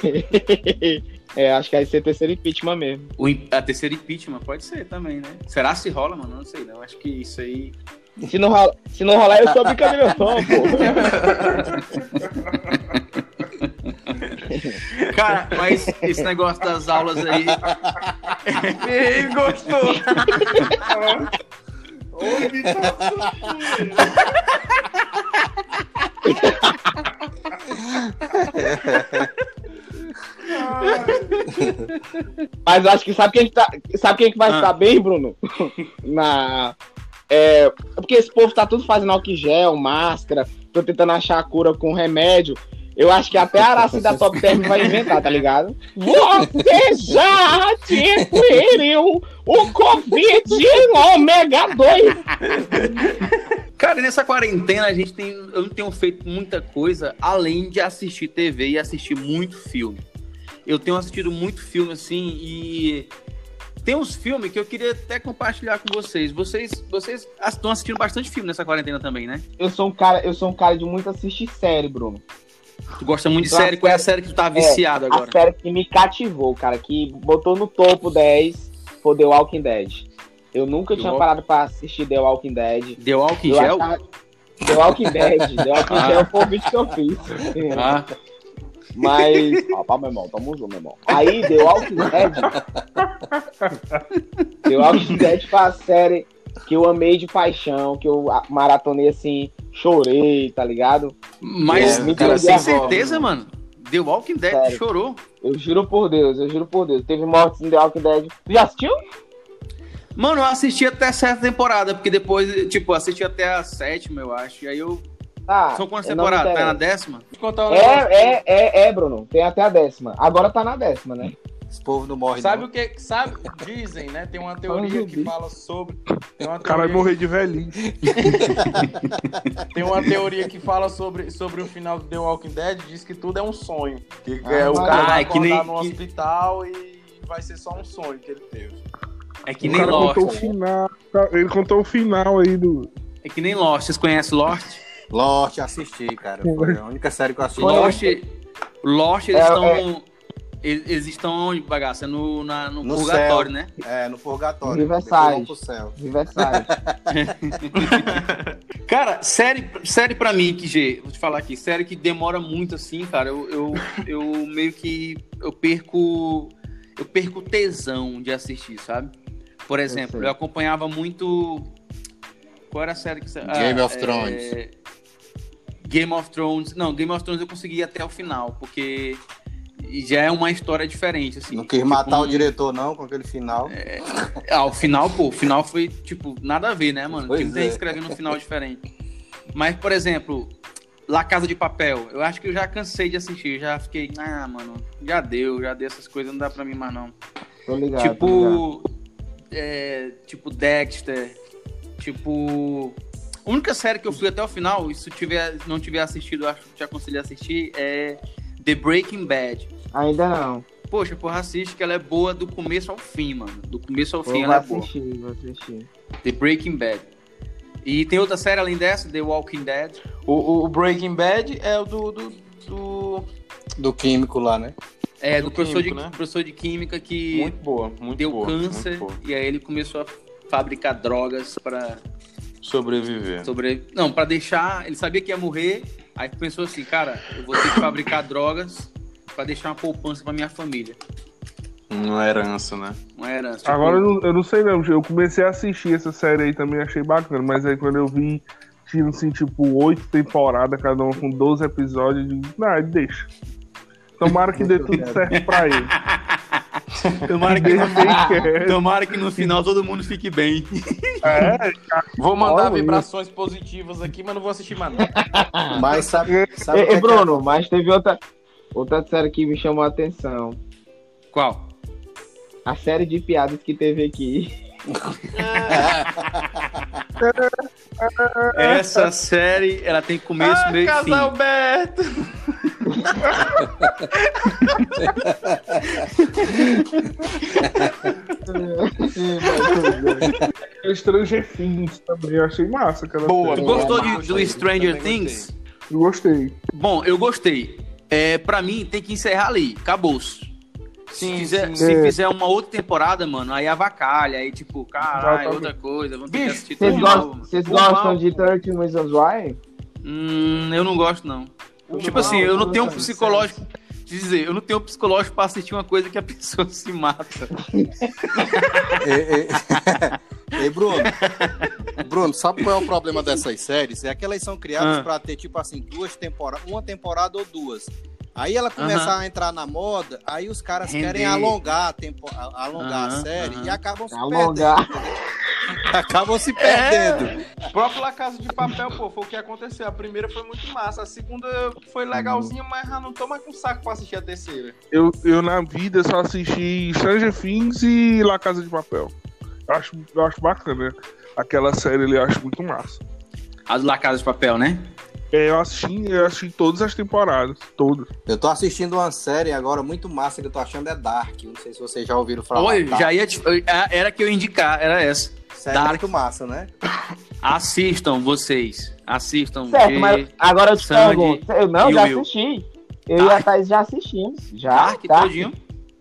É, acho que vai ser terceiro impeachment mesmo. O, a terceira impeachment pode ser também, né? Será se rola, mano? Não sei, não. Acho que isso aí. Se não, rola, se não rolar, eu sou brincadeira, não, pô. Cara, mas esse negócio das aulas aí. Ele gostou. Ouve, Mas acho que sabe quem, tá, sabe quem que vai ah. estar bem, Bruno? Na, é, porque esse povo tá tudo fazendo álcool gel, máscara, tô tentando achar a cura com remédio. Eu acho que até a Araci da Top Term vai inventar, tá ligado? Você já adquiriu o Covid ômega 2. Cara, nessa quarentena a gente tem. Eu não tenho feito muita coisa além de assistir TV e assistir muito filme. Eu tenho assistido muito filme assim e tem uns filmes que eu queria até compartilhar com vocês. Vocês, vocês estão assistindo bastante filme nessa quarentena também, né? Eu sou um cara, eu sou um cara de muito assistir série, Bruno. Tu gosta muito de então, série? Qual é a série que tu tá viciado é, agora? A série que me cativou, cara, que botou no topo 10 foi The Walking Dead. Eu nunca The tinha Walk... parado pra assistir The Walking Dead. The Walking Gel? Achava... The Walking Dead. The Walking ah. Gel foi o vídeo que eu fiz. Ah. Mas. Ó, pá, meu irmão, tamo junto, meu irmão. Aí, The Walking Dead. The Walking Dead foi a série que eu amei de paixão, que eu maratonei assim, chorei, tá ligado? Mas, é, cara, sem certeza, mano. The Walking Dead Sério. chorou. Eu juro por Deus, eu juro por Deus. Teve mortes em The Walking Dead. Tu já assistiu? Mano, eu assisti até certa temporada, porque depois, tipo, assisti até a sétima, eu acho. E aí eu. Ah, São quantas temporadas? Tá na décima? É, é, é, é, Bruno. Tem até a décima. Agora tá na décima, né? Esse povo não morre. Sabe não. o que? Sabe? Dizem, né? Tem uma teoria que fala sobre. Tem o cara vai morrer de velhinho. tem uma teoria que fala sobre, sobre o final do The Walking Dead. Diz que tudo é um sonho. Que ah, é, o cara vai acordar que nem, no que... hospital e vai ser só um sonho que ele teve. É que o nem Lost. Contou o final, ele contou o final aí do. É que nem Lost. Vocês conhecem Lost? Lost, assisti, cara. Foi a única série que eu assisti. Lost, Lost eles é, estão. É eles estão onde, bagaça? É no, na, no, no purgatório, céu. né? É, no purgatório. Riverside. Riverside. cara, série, série pra mim, que G, vou te falar aqui, série que demora muito assim, cara, eu, eu, eu meio que eu perco eu perco tesão de assistir, sabe? Por exemplo, eu, eu acompanhava muito qual era a série que você... Game ah, of Thrones. É... Game of Thrones. Não, Game of Thrones eu consegui até o final, porque já é uma história diferente, assim. Não quis tipo, matar um... o diretor, não, com aquele final. É... Ah, o final, pô, o final foi, tipo, nada a ver, né, mano? Pois Quem é. escrevendo um final diferente. Mas, por exemplo, La Casa de Papel, eu acho que eu já cansei de assistir, já fiquei, ah, mano, já deu, já deu essas coisas, não dá pra mim mais, não. Tô ligado, tipo, tô ligado. É, tipo Dexter, tipo... A única série que eu fui até o final, e se tiver, não tiver assistido, acho que te aconselho a assistir, é The Breaking Bad. Ainda não. Poxa, porra, assiste que ela é boa do começo ao fim, mano. Do começo ao fim ela é boa. Vou assistir. The Breaking Bad. E tem outra série além dessa, The Walking Dead. O, o Breaking Bad é o do, do, do... do. químico lá, né? É, do, do professor, químico, de, né? professor de química que. Muito boa, muito deu boa. Deu câncer e aí ele começou a fabricar drogas para sobreviver. Sobre... Não, para deixar. Ele sabia que ia morrer Aí pensou assim, cara, eu vou ter que fabricar drogas para deixar uma poupança para minha família. Uma herança, né? Uma herança. Tipo... Agora eu não, eu não, sei não, eu comecei a assistir essa série aí também, achei bacana, mas aí quando eu vi, tinha assim, tipo, oito temporadas, cada uma com 12 episódios, eu digo, não, deixa. Tomara que dê tudo certo pra ele. Tomara que, no... Tomara que no final todo mundo fique bem. É, vou mandar vibrações positivas aqui, mas não vou assistir mais. Mas sabe, sabe e, Bruno, é? mas teve outra, outra série que me chamou a atenção. Qual? A série de piadas que teve aqui. Essa série, ela tem começo, ah, meio e fim. Alberto! Stranger Things também, eu achei massa. Aquela Boa. Tu gostou de, do Stranger Things? Eu gostei. Bom, eu gostei. É, pra mim, tem que encerrar ali. Acabou-se. Se, fizer, sim. se é. fizer uma outra temporada, mano, aí avacalha, aí tipo, caralho, outra coisa. Vamos Bicho, vocês gostam, vocês gostam de 13 Reasons Why? Hum, eu não gosto, não. Tipo assim, eu não tenho um psicológico. dizer, eu não tenho psicológico para assistir uma coisa que a pessoa se mata. ei, ei, ei, Bruno. Bruno, sabe qual é o problema dessas séries? É que elas são criadas ah. para ter, tipo assim, duas temporadas, uma temporada ou duas. Aí ela começa uhum. a entrar na moda, aí os caras Render. querem alongar, tempo, alongar uhum, a série uhum. e acabam se alongar. perdendo. Acabam se perdendo. É. O próprio La Casa de Papel, pô, foi o que aconteceu. A primeira foi muito massa, a segunda foi legalzinha, mas já não tô mais com saco pra assistir a terceira. Eu, eu na vida só assisti Stranger Things e La Casa de Papel. Eu acho, eu acho bacana. Aquela série ali eu acho muito massa. A La Casa de Papel, né? É, eu assisti, eu assisti todas as temporadas, todas. Eu tô assistindo uma série agora muito massa que eu tô achando é Dark. Não sei se vocês já ouviram falar. Oi, já ia te... Era que eu ia indicar, era essa. Série Dark. muito massa, né? Assistam vocês. Assistam. Certo, G, mas agora eu te pergunto. Eu não, já assisti. Eu Dark. e a Thaís já assistimos. Já. Dark, Dark. todinho?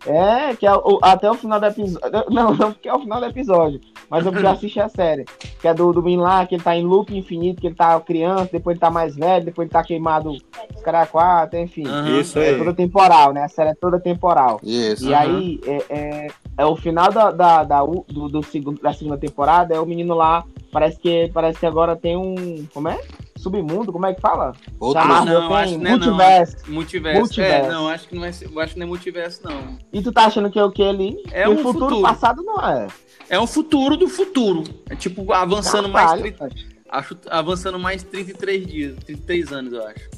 É, que é o, até o final do episódio. Não, não, porque é o final do episódio. Mas eu já assisti a série. Que é do, do Bin lá, que ele tá em loop infinito, que ele tá criança, depois ele tá mais velho, depois ele tá queimado os caras quatro, enfim. Uhum, isso é aí. toda temporal, né? A série é toda temporal. Isso. E uhum. aí, é, é, é, o final da, da, da, do, do segundo, da segunda temporada, é o menino lá, parece que, parece que agora tem um. Como é? submundo, como é que fala? Outro Marvel não, acho que é multiverso. Não. Multiverso. multiverso. É, não, acho que não é, acho que não é multiverso, não. E tu tá achando que é o que ali? É um futuro, futuro, passado não é. É um futuro do futuro. É tipo avançando Caralho, mais 30, acho avançando mais 33 dias, 33 anos, eu acho.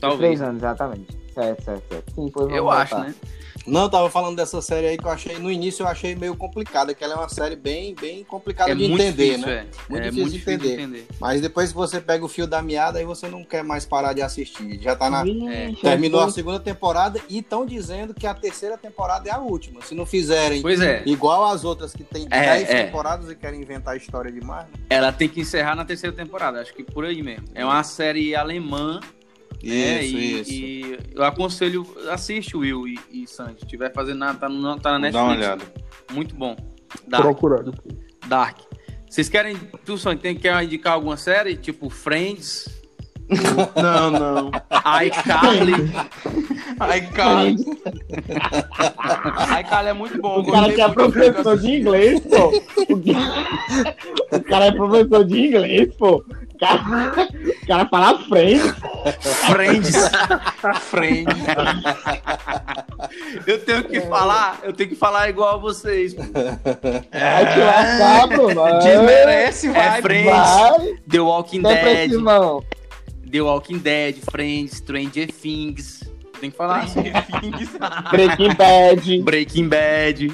Talvez. 33 anos, exatamente. Certo, certo, certo. Sim, eu voltar. acho, né? Não, eu tava falando dessa série aí que eu achei, no início eu achei meio complicada, que ela é uma série bem, bem complicada é de entender, difícil, né? É. Muito, é difícil, muito de entender. de entender. Mas depois que você pega o fio da meada, aí você não quer mais parar de assistir. Já tá na. É. Terminou a segunda temporada e estão dizendo que a terceira temporada é a última. Se não fizerem é. igual as outras que tem 10 é, é. temporadas e querem inventar história demais. Né? Ela tem que encerrar na terceira temporada, acho que por aí mesmo. É uma série alemã né? Isso, e, isso. E eu aconselho, assiste o Will e, e Sandy. Se tiver fazendo nada, tá, no, tá na Netflix. Dá uma olhada. Muito bom. Dark. Procurando. Dark. Vocês querem, tu, Sandy, tem que indicar alguma série? Tipo Friends? Não, não. iCarly. iCarly. iCarly é muito bom. O cara que é professor de inglês, pô. O cara é professor de inglês, pô cara, o cara fala Friends. Friends. Friends. Eu tenho que falar, eu tenho que falar igual a vocês. É, que lascar, mano. Desmerece, vai. É Friends, vai. The Walking Dead. The Walking Dead, Friends, Stranger Things. Tem que falar assim. Breaking Bad. Breaking Bad.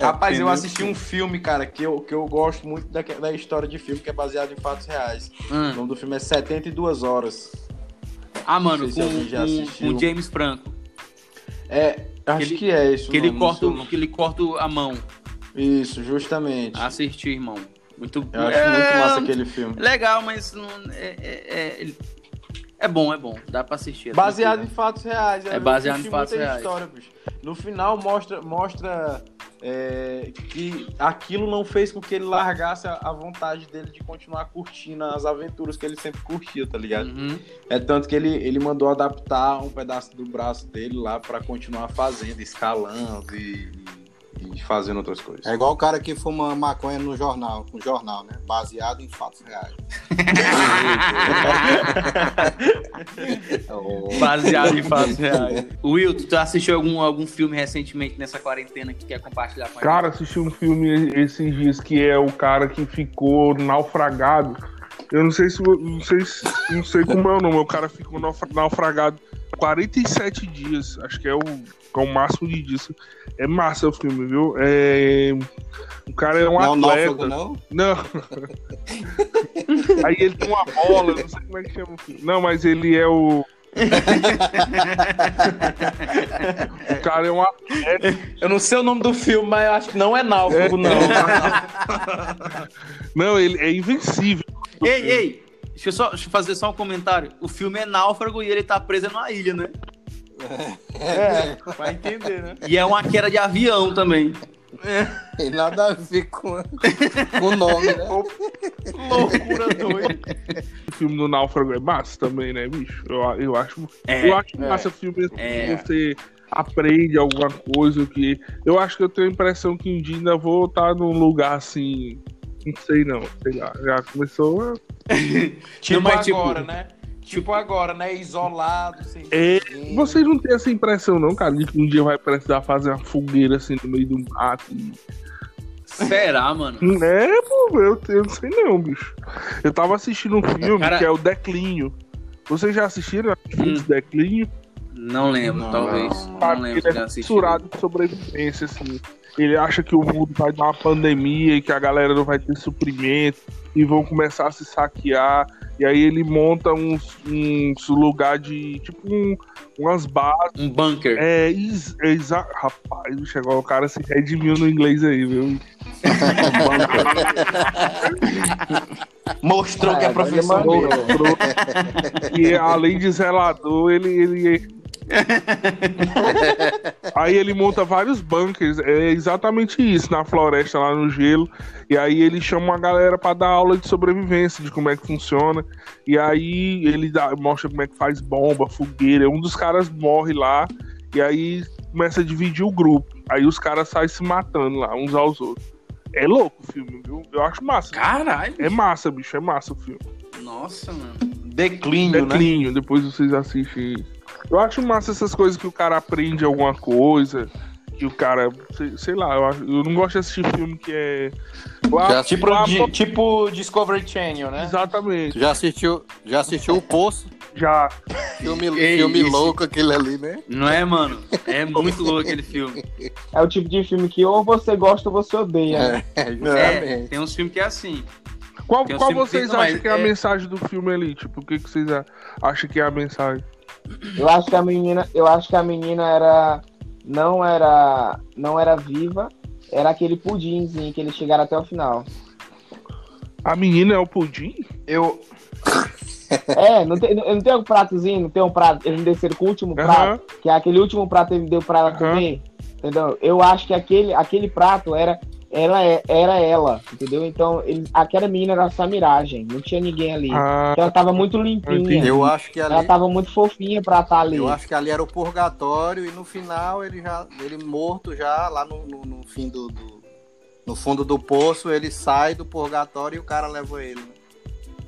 Rapaz, eu assisti um filme, cara, que eu, que eu gosto muito da, da história de filme, que é baseado em fatos reais. Hum. O nome do filme é 72 Horas. Ah, mano, com, com, com James Franco. É, acho que, ele, que é isso. Que ele, corta, que ele corta a mão. Isso, justamente. Assistir, irmão. Muito Eu acho é, muito massa aquele filme. Legal, mas não, é, é, é bom, é bom. Dá pra assistir. É baseado em fatos reais. É, é baseado em fatos reais. História, no final mostra, mostra é, que aquilo não fez com que ele largasse a, a, vontade dele de continuar curtindo as aventuras que ele sempre curtia, tá ligado? Uhum. É tanto que ele, ele mandou adaptar um pedaço do braço dele lá para continuar fazendo, escalando e e fazendo outras coisas. É igual o cara que fuma maconha no jornal, no jornal, né? Baseado em fatos reais. Baseado em fatos reais. Will, tu assistiu algum, algum filme recentemente nessa quarentena que quer compartilhar com a? Cara, assisti um filme esses dias que é o cara que ficou naufragado. Eu não sei se não sei, não sei como é o nome, o cara ficou naufragado 47 dias, acho que é o, é o máximo de disso. É massa o filme, viu? É... O cara é um não, atleta. Não, não. Aí ele tem uma bola, não sei como é que chama o filme. Não, mas ele é o. o cara é um atleta. Eu não sei o nome do filme, mas eu acho que não é náufrago, é, não. não, ele é invencível. Ei, ei, Deixa eu, só, deixa eu fazer só um comentário. O filme é náufrago e ele tá preso numa ilha, né? É, vai entender, né? E é uma queda de avião também. E nada a ver com, com o nome, né? Loucura doida. O filme do Náufrago é massa também, né, bicho? Eu, eu acho, é, eu acho massa é. filme é. você aprende alguma coisa que eu acho que eu tenho a impressão que um dia ainda vou estar num lugar assim não sei não sei lá já começou a... tipo não, agora tipo... né tipo agora né isolado sem é, vocês não têm essa impressão não cara de que um dia vai precisar fazer uma fogueira assim no meio do mato e... Será, mano? É, pô, eu, eu não sei não, bicho. Eu tava assistindo um filme cara... que é o Declínio. Vocês já assistiram o filme hum. Declínio? Não lembro, não, talvez. Não, não lembro ele é fissurado de sobrevivência, assim. Ele acha que o mundo vai dar uma pandemia e que a galera não vai ter suprimento e vão começar a se saquear. E aí ele monta uns, uns lugar de. tipo um, umas bases. Um bunker. É, exato. Rapaz, chegou o cara se redimiu no inglês aí, viu? Mostrou ah, que é professor. Mostrou. E além de zelador, ele, ele aí ele monta vários bunkers, é exatamente isso, na floresta, lá no gelo. E aí ele chama uma galera para dar aula de sobrevivência, de como é que funciona. E aí ele dá, mostra como é que faz bomba, fogueira. Um dos caras morre lá, e aí começa a dividir o grupo. Aí os caras saem se matando lá, uns aos outros. É louco o filme, viu? Eu acho massa. Caralho! É massa, bicho, é massa o filme. Nossa, mano. Declínio, Declínio, né? depois vocês assistem isso. Eu acho massa essas coisas que o cara aprende alguma coisa. Que o cara, sei, sei lá, eu, eu, não gosto de assistir filme que é. Já, tipo, de, tipo Discovery Channel, né? Exatamente. Já assistiu, já assistiu o Poço? Já. Filme, Ei, filme louco aquele ali, né? Não é, mano? É muito louco aquele filme. É o tipo de filme que ou você gosta ou você odeia. É, é, tem uns filmes que é assim. Qual, qual vocês acham que é a é mensagem do filme ali? Tipo, o que, que vocês acham que é a mensagem? Eu acho que a menina, eu acho que a menina era não era não era viva, era aquele pudimzinho que eles chegaram até o final. A menina é o pudim? Eu É, não tem, não tem um pratozinho, não tem um prato, eles desceram com o último prato, que é aquele último prato que ele deu pra ela uhum. comer. Entendeu? Eu acho que aquele, aquele prato era ela é, era ela, entendeu? Então, ele, aquela menina era só miragem, não tinha ninguém ali. Ah, ela tava muito limpinha. Eu acho que ali, ela tava muito fofinha pra estar tá ali. Eu acho que ali era o purgatório e no final ele já, ele morto já lá no, no, no fim do, do, no fundo do poço, ele sai do purgatório e o cara leva ele. Né?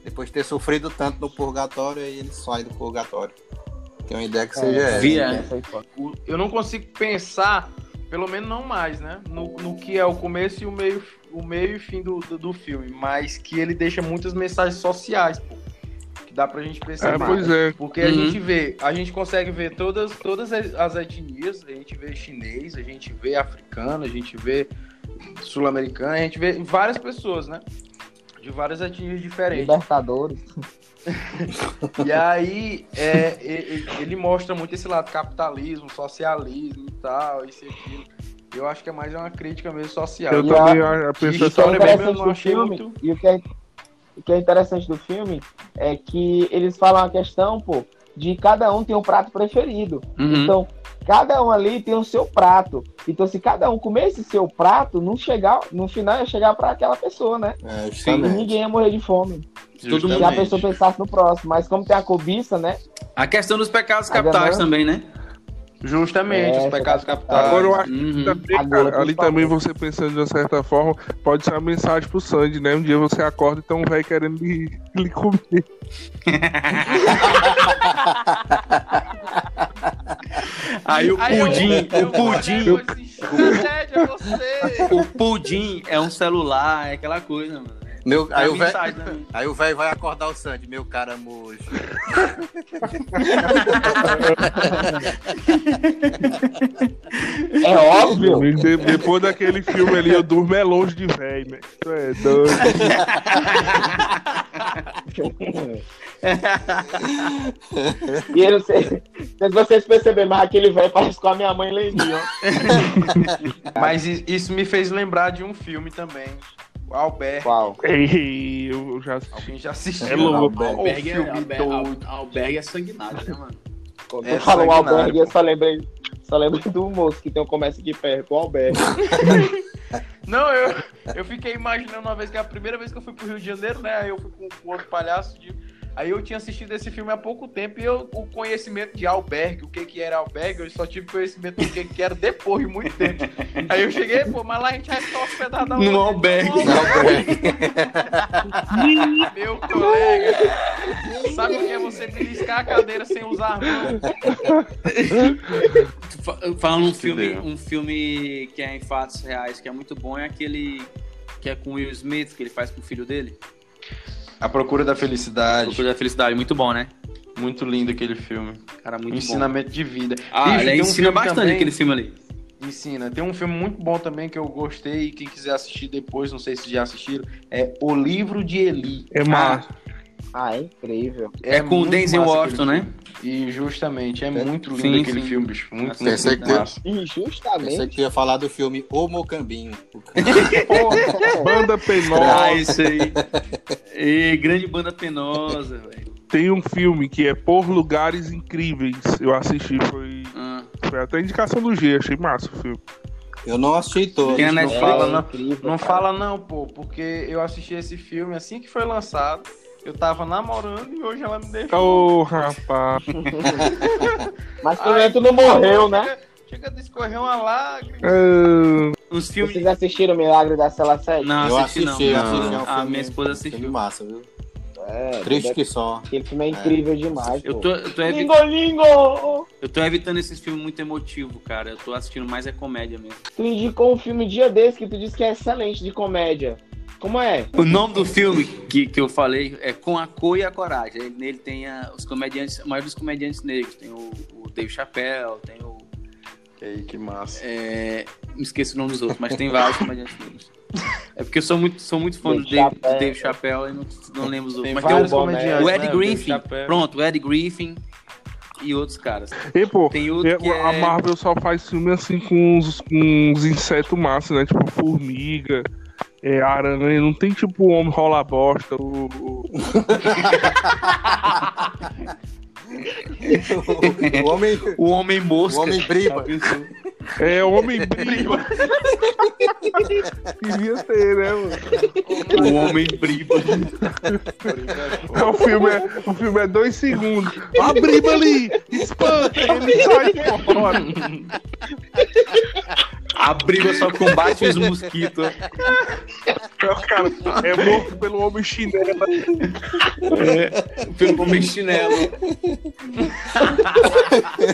Depois de ter sofrido tanto no purgatório, aí ele sai do purgatório. Tem uma ideia que é, seja essa. Via. Eu não consigo pensar pelo menos não mais, né? No, no que é o começo e o meio, o meio e fim do, do, do filme. Mas que ele deixa muitas mensagens sociais, pô. Que dá pra gente perceber. É, pois é. Porque uhum. a gente vê, a gente consegue ver todas, todas as etnias, a gente vê chinês, a gente vê africano, a gente vê sul-americano, a gente vê várias pessoas, né? De várias etnias diferentes. Libertadores. E aí é, ele mostra muito esse lado capitalismo, socialismo e tal, isso e aquilo. Eu acho que é mais uma crítica mesmo social. Eu e também a, a pessoa que é filme, muito... E o que, é, o que é interessante do filme é que eles falam a questão, pô, de cada um tem um prato preferido. Uhum. Então, cada um ali tem o seu prato. Então, se cada um comer esse seu prato, não chegar, no final ia chegar para aquela pessoa, né? É, e ninguém ia morrer de fome. Todo mundo. Se a pessoa pensasse no próximo. Mas como tem a cobiça, né? A questão dos pecados capitais também, né? Justamente, é, os pecados capitais. Agora eu acho que uhum. também, cara, ali também você pensando de uma certa forma, pode ser uma mensagem pro Sandy, né? Um dia você acorda e tem um velho querendo lhe, lhe comer. Aí o pudim, o pudim. O pudim é um celular, é aquela coisa, mano. Meu, aí, o véio, aí o velho vai acordar o Sandy, meu cara mojo. É óbvio. De, depois daquele filme ali, eu durmo é longe de velho, né? Tu é doido. e eu não sei se vocês perceberam, mas aquele velho parece com a minha mãe Leninho. mas isso me fez lembrar de um filme também. O Albert. Qual? Ei, eu já assisti. Alguém já assistiu. É louco. Albergue é, Albergue, Albergue é sanguinário, né, mano? Quando é tu falou Albergue, eu só lembrei, só lembrei do moço que tem um comércio aqui perto, o Albergue. Não, eu, eu fiquei imaginando uma vez que é a primeira vez que eu fui pro Rio de Janeiro, né? Aí eu fui com, com outro palhaço de Aí eu tinha assistido esse filme há pouco tempo e eu, o conhecimento de albergue, o que que era albergue, eu só tive conhecimento do que que era depois de muito tempo. Aí eu cheguei, pô, mas lá a gente vai ficar hospedado no No albergue. Meu colega, sabe o que é você beliscar a cadeira sem usar a mão? Falando um filme, um filme que é em fatos reais, que é muito bom, é aquele que é com o Will Smith, que ele faz com o filho dele. A Procura da Felicidade. A Procura da Felicidade, muito bom, né? Muito lindo aquele filme. Cara, muito um ensinamento de vida. Ah, ele um ensina bastante também, aquele filme ali. Ensina. Tem um filme muito bom também que eu gostei. Quem quiser assistir depois, não sei se já assistiram, é O Livro de Eli. É massa. Ah, é incrível. É, é com o Denzel Washington, né? E justamente, é, é muito lindo sim, aquele sim. filme, bicho. Muito, muito, muito que massa. Injustamente. Pensei que ia falar do filme O Mocambinho. banda penosa. Ah, isso aí. E grande banda penosa, velho. Tem um filme que é Por Lugares Incríveis. Eu assisti, foi, ah. foi até indicação do G, achei massa o filme. Eu não assisti todo. Não, é fala, não, incrível, não fala não, pô, porque eu assisti esse filme assim que foi lançado. Eu tava namorando e hoje ela me deixou. Ô, oh, rapaz. Mas também tu não morreu, né? Chega de escorrer uma lágrima. Uh... Os filmes... Vocês assistiram Milagre da Cela 7? Não, eu assisti, assisti, não. não. A minha esposa assistiu. Filme massa, viu? É, Triste que só. Aquele filme é incrível é. demais. Eu tô, eu tô evit... Lingo, lingo! Eu tô evitando esses filmes muito emotivos, cara. Eu tô assistindo mais é comédia mesmo. Tu indicou um filme dia desse que tu disse que é excelente de comédia. Como é? O nome do filme que, que eu falei é Com a Cor e a Coragem. Ele, nele tem a, os comediantes, a maioria dos comediantes negros. Tem o, o Dave Chappelle, tem o. Ei, que massa. É, me esqueço o nome dos outros, mas tem vários comediantes negros. É porque eu sou muito, sou muito fã do Dave, Dave Chappelle e não, não lembro os outros. Tem mas tem o, comediantes, o Ed né? Griffin. O pronto, o Ed Griffin e outros caras. E, pô, tem outro a é... Marvel só faz filme assim com uns, uns insetos massa, né? Tipo formiga é, aranha, não tem tipo o homem rola bosta. O, o... o, homem. O homem mosca. O homem briba. É, o homem briba. Queria ser, né, mano? O homem briba. É, o, filme é, o filme é dois segundos. A briba ali! Espanta! Ele sai fora. A briga só combate os mosquitos. Cara, é morto pelo homem chinelo. É, pelo homem chinelo.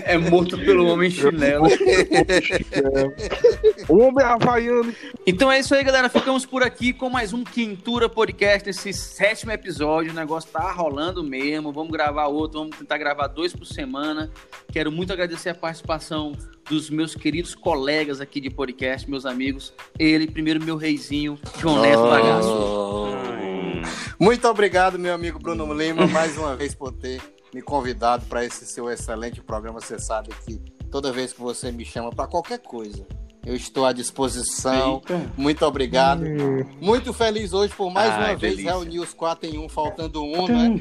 É morto pelo homem chinelo. O homem havaiano. Então é isso aí, galera. Ficamos por aqui com mais um Quintura Podcast, esse sétimo episódio. O negócio tá rolando mesmo. Vamos gravar outro, vamos tentar gravar dois por semana. Quero muito agradecer a participação dos meus queridos colegas aqui de podcast, meus amigos. Ele, primeiro, meu reizinho, João Neto oh. Bagaço. Muito obrigado, meu amigo Bruno Lima, mais uma vez por ter me convidado para esse seu excelente programa. Você sabe que toda vez que você me chama para qualquer coisa, eu estou à disposição. Eita. Muito obrigado. Hum. Muito feliz hoje por mais Ai, uma vez reunir os quatro em um, faltando um, né?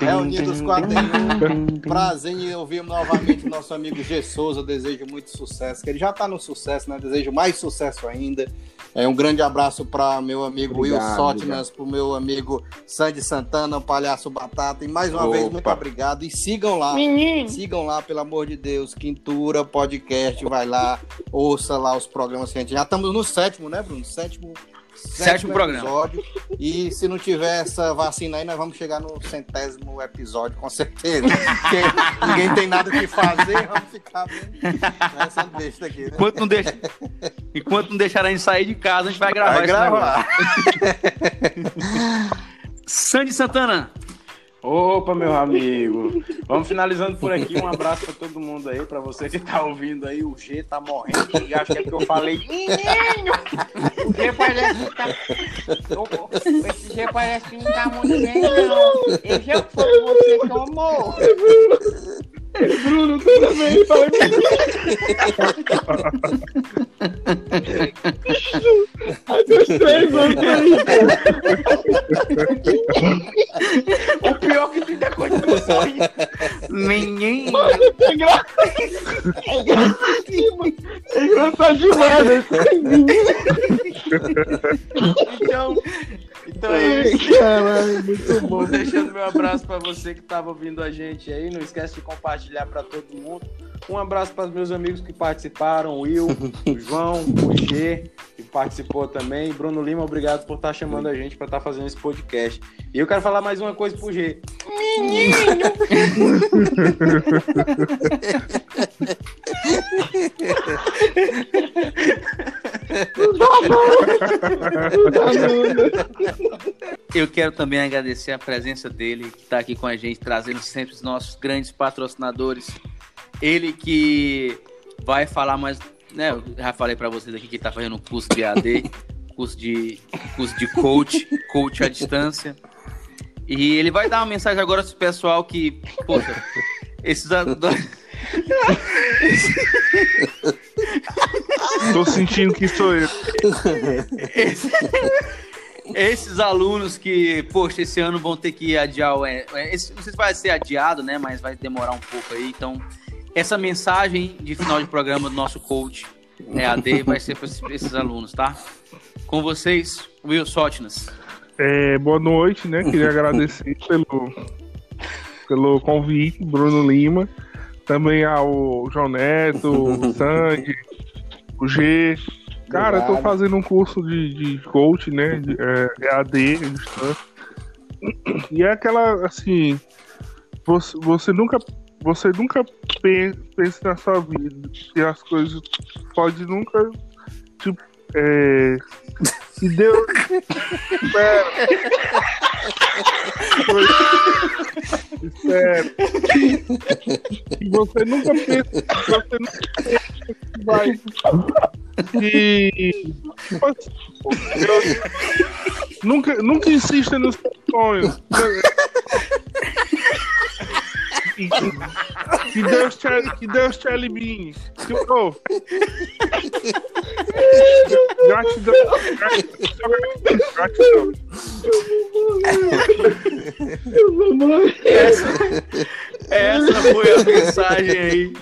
reunir os quatro em um. Prazer em ouvir novamente nosso amigo G. Souza. desejo muito sucesso. Que ele já está no sucesso, né? Desejo mais sucesso ainda. É, um grande abraço para meu amigo obrigado, Will Sotnas, para o meu amigo Sandy Santana, o Palhaço Batata. E mais uma Opa. vez, muito obrigado. E sigam lá. Menino. Sigam lá, pelo amor de Deus. Quintura Podcast. Vai lá, ouça lá os programas que a gente. Já estamos no sétimo, né, Bruno? Sétimo Sétimo programa. Episódio. E se não tiver essa vacina aí, nós vamos chegar no centésimo episódio, com certeza. Porque ninguém tem nada que fazer, vamos ficar nessa besta aqui. Né? Enquanto, não deixa... Enquanto não deixar a gente sair de casa, a gente vai gravar. Vai gravar. Sandy Santana, Opa, meu amigo. Vamos finalizando por aqui. Um abraço para todo mundo aí, para você que tá ouvindo aí. O G tá morrendo de acho que é porque eu falei. G parece que tá. Esse G parece que não tá muito bem, não. Esse é foi você que amou. Bruno, tudo bem? Fala Ai, meus três anos O Menino. É engraçado. É engraçado. É merda. então, então é isso. Caralho, muito bom. Vou deixando meu abraço para você que estava ouvindo a gente aí. Não esquece de compartilhar para todo mundo. Um abraço para os meus amigos que participaram, o Will, o João, o G, participou também. Bruno Lima, obrigado por estar chamando a gente para estar fazendo esse podcast. E eu quero falar mais uma coisa pro G. Menino! Eu quero também agradecer a presença dele, que está aqui com a gente, trazendo sempre os nossos grandes patrocinadores. Ele que vai falar mais, né? Eu já falei para vocês aqui que está fazendo um curso de AD, curso de, curso de coach, coach à distância. E ele vai dar uma mensagem agora pro pessoal que, poxa, esses Tô sentindo que sou eu. Esse, esses alunos que, poxa, esse ano vão ter que adiar. É, esse, não sei se vai ser adiado, né? Mas vai demorar um pouco aí. Então, essa mensagem de final de programa do nosso coach né, AD vai ser para esses alunos, tá? Com vocês, Will Sotnas. É, boa noite, né? Queria agradecer pelo, pelo convite, Bruno Lima. Também ao João Neto, o Sandy, o G. Cara, eu tô fazendo um curso de, de coach, né? De, é, EAD, E é aquela, assim, você, você nunca você nunca pensa na sua vida que as coisas pode nunca tipo é, e Deus. Espera. Espera. E você nunca pensa. Você nunca pensa que vai. E. Deus, nunca, nunca insista nos seus Que Deus te, que Deus te elimine. Oh. Gratidão. Gratidão. Essa, essa foi a mensagem aí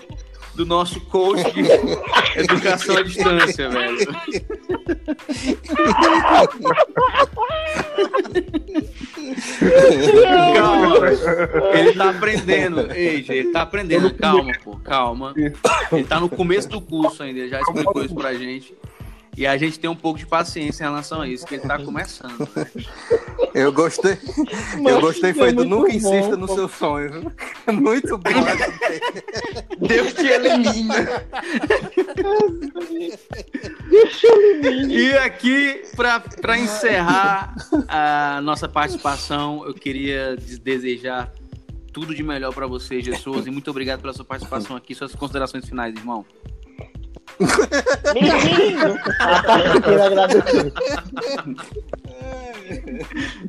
do nosso coach de educação à distância, velho. calma, ele tá aprendendo. Ei, ele tá aprendendo. Calma, pô, calma. Ele tá no começo do curso ainda, ele já explicou isso pra gente. E a gente tem um pouco de paciência em relação a isso, que ele tá começando. Né? Eu gostei. eu gostei foi é do nunca bom, insista no seu sonho. Muito bom. Deus te elimina. Deus te elimina. E aqui, para encerrar a nossa participação, eu queria desejar tudo de melhor para você, Jesus, e muito obrigado pela sua participação aqui. Suas considerações finais, irmão. Menino!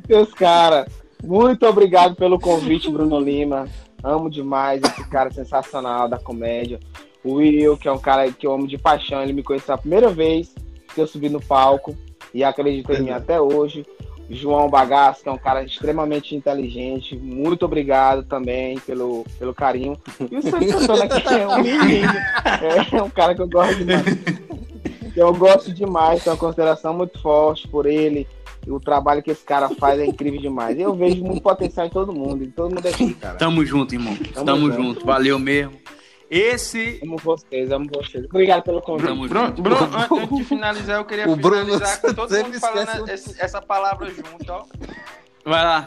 Meus caras, muito obrigado pelo convite, Bruno Lima. Amo demais esse cara sensacional da comédia. O Will, que é um cara que eu amo de paixão, ele me conheceu a primeira vez que eu subi no palco e acreditou em mim até hoje. João Bagaço, que é um cara extremamente inteligente. Muito obrigado também pelo, pelo carinho. E o Santana, que é um menino. É um cara que eu gosto demais. Eu gosto demais, tenho uma consideração muito forte por ele. O trabalho que esse cara faz é incrível demais. Eu vejo muito potencial em todo mundo, em todo mundo aqui, cara. Tamo junto, irmão. Tamo, Tamo junto. junto. Valeu mesmo. Esse. Amo vocês, amo vocês. Obrigado pelo convite. Bruno, Bruno, antes de finalizar, eu queria o finalizar Bruno com todo mundo falando essa, essa palavra junto, ó. Vai lá.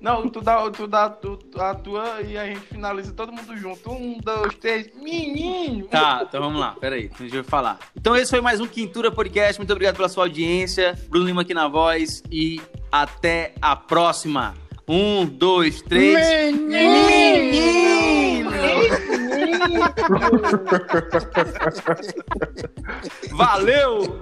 Não, tu dá, tu dá tu, a tua e a gente finaliza todo mundo junto. Um, dois, três, menino! Tá, então vamos lá, peraí, deixa eu falar. Então esse foi mais um Quintura Podcast. Muito obrigado pela sua audiência. Bruno Lima aqui na voz e até a próxima. Um, dois, três. Menino! Valeu!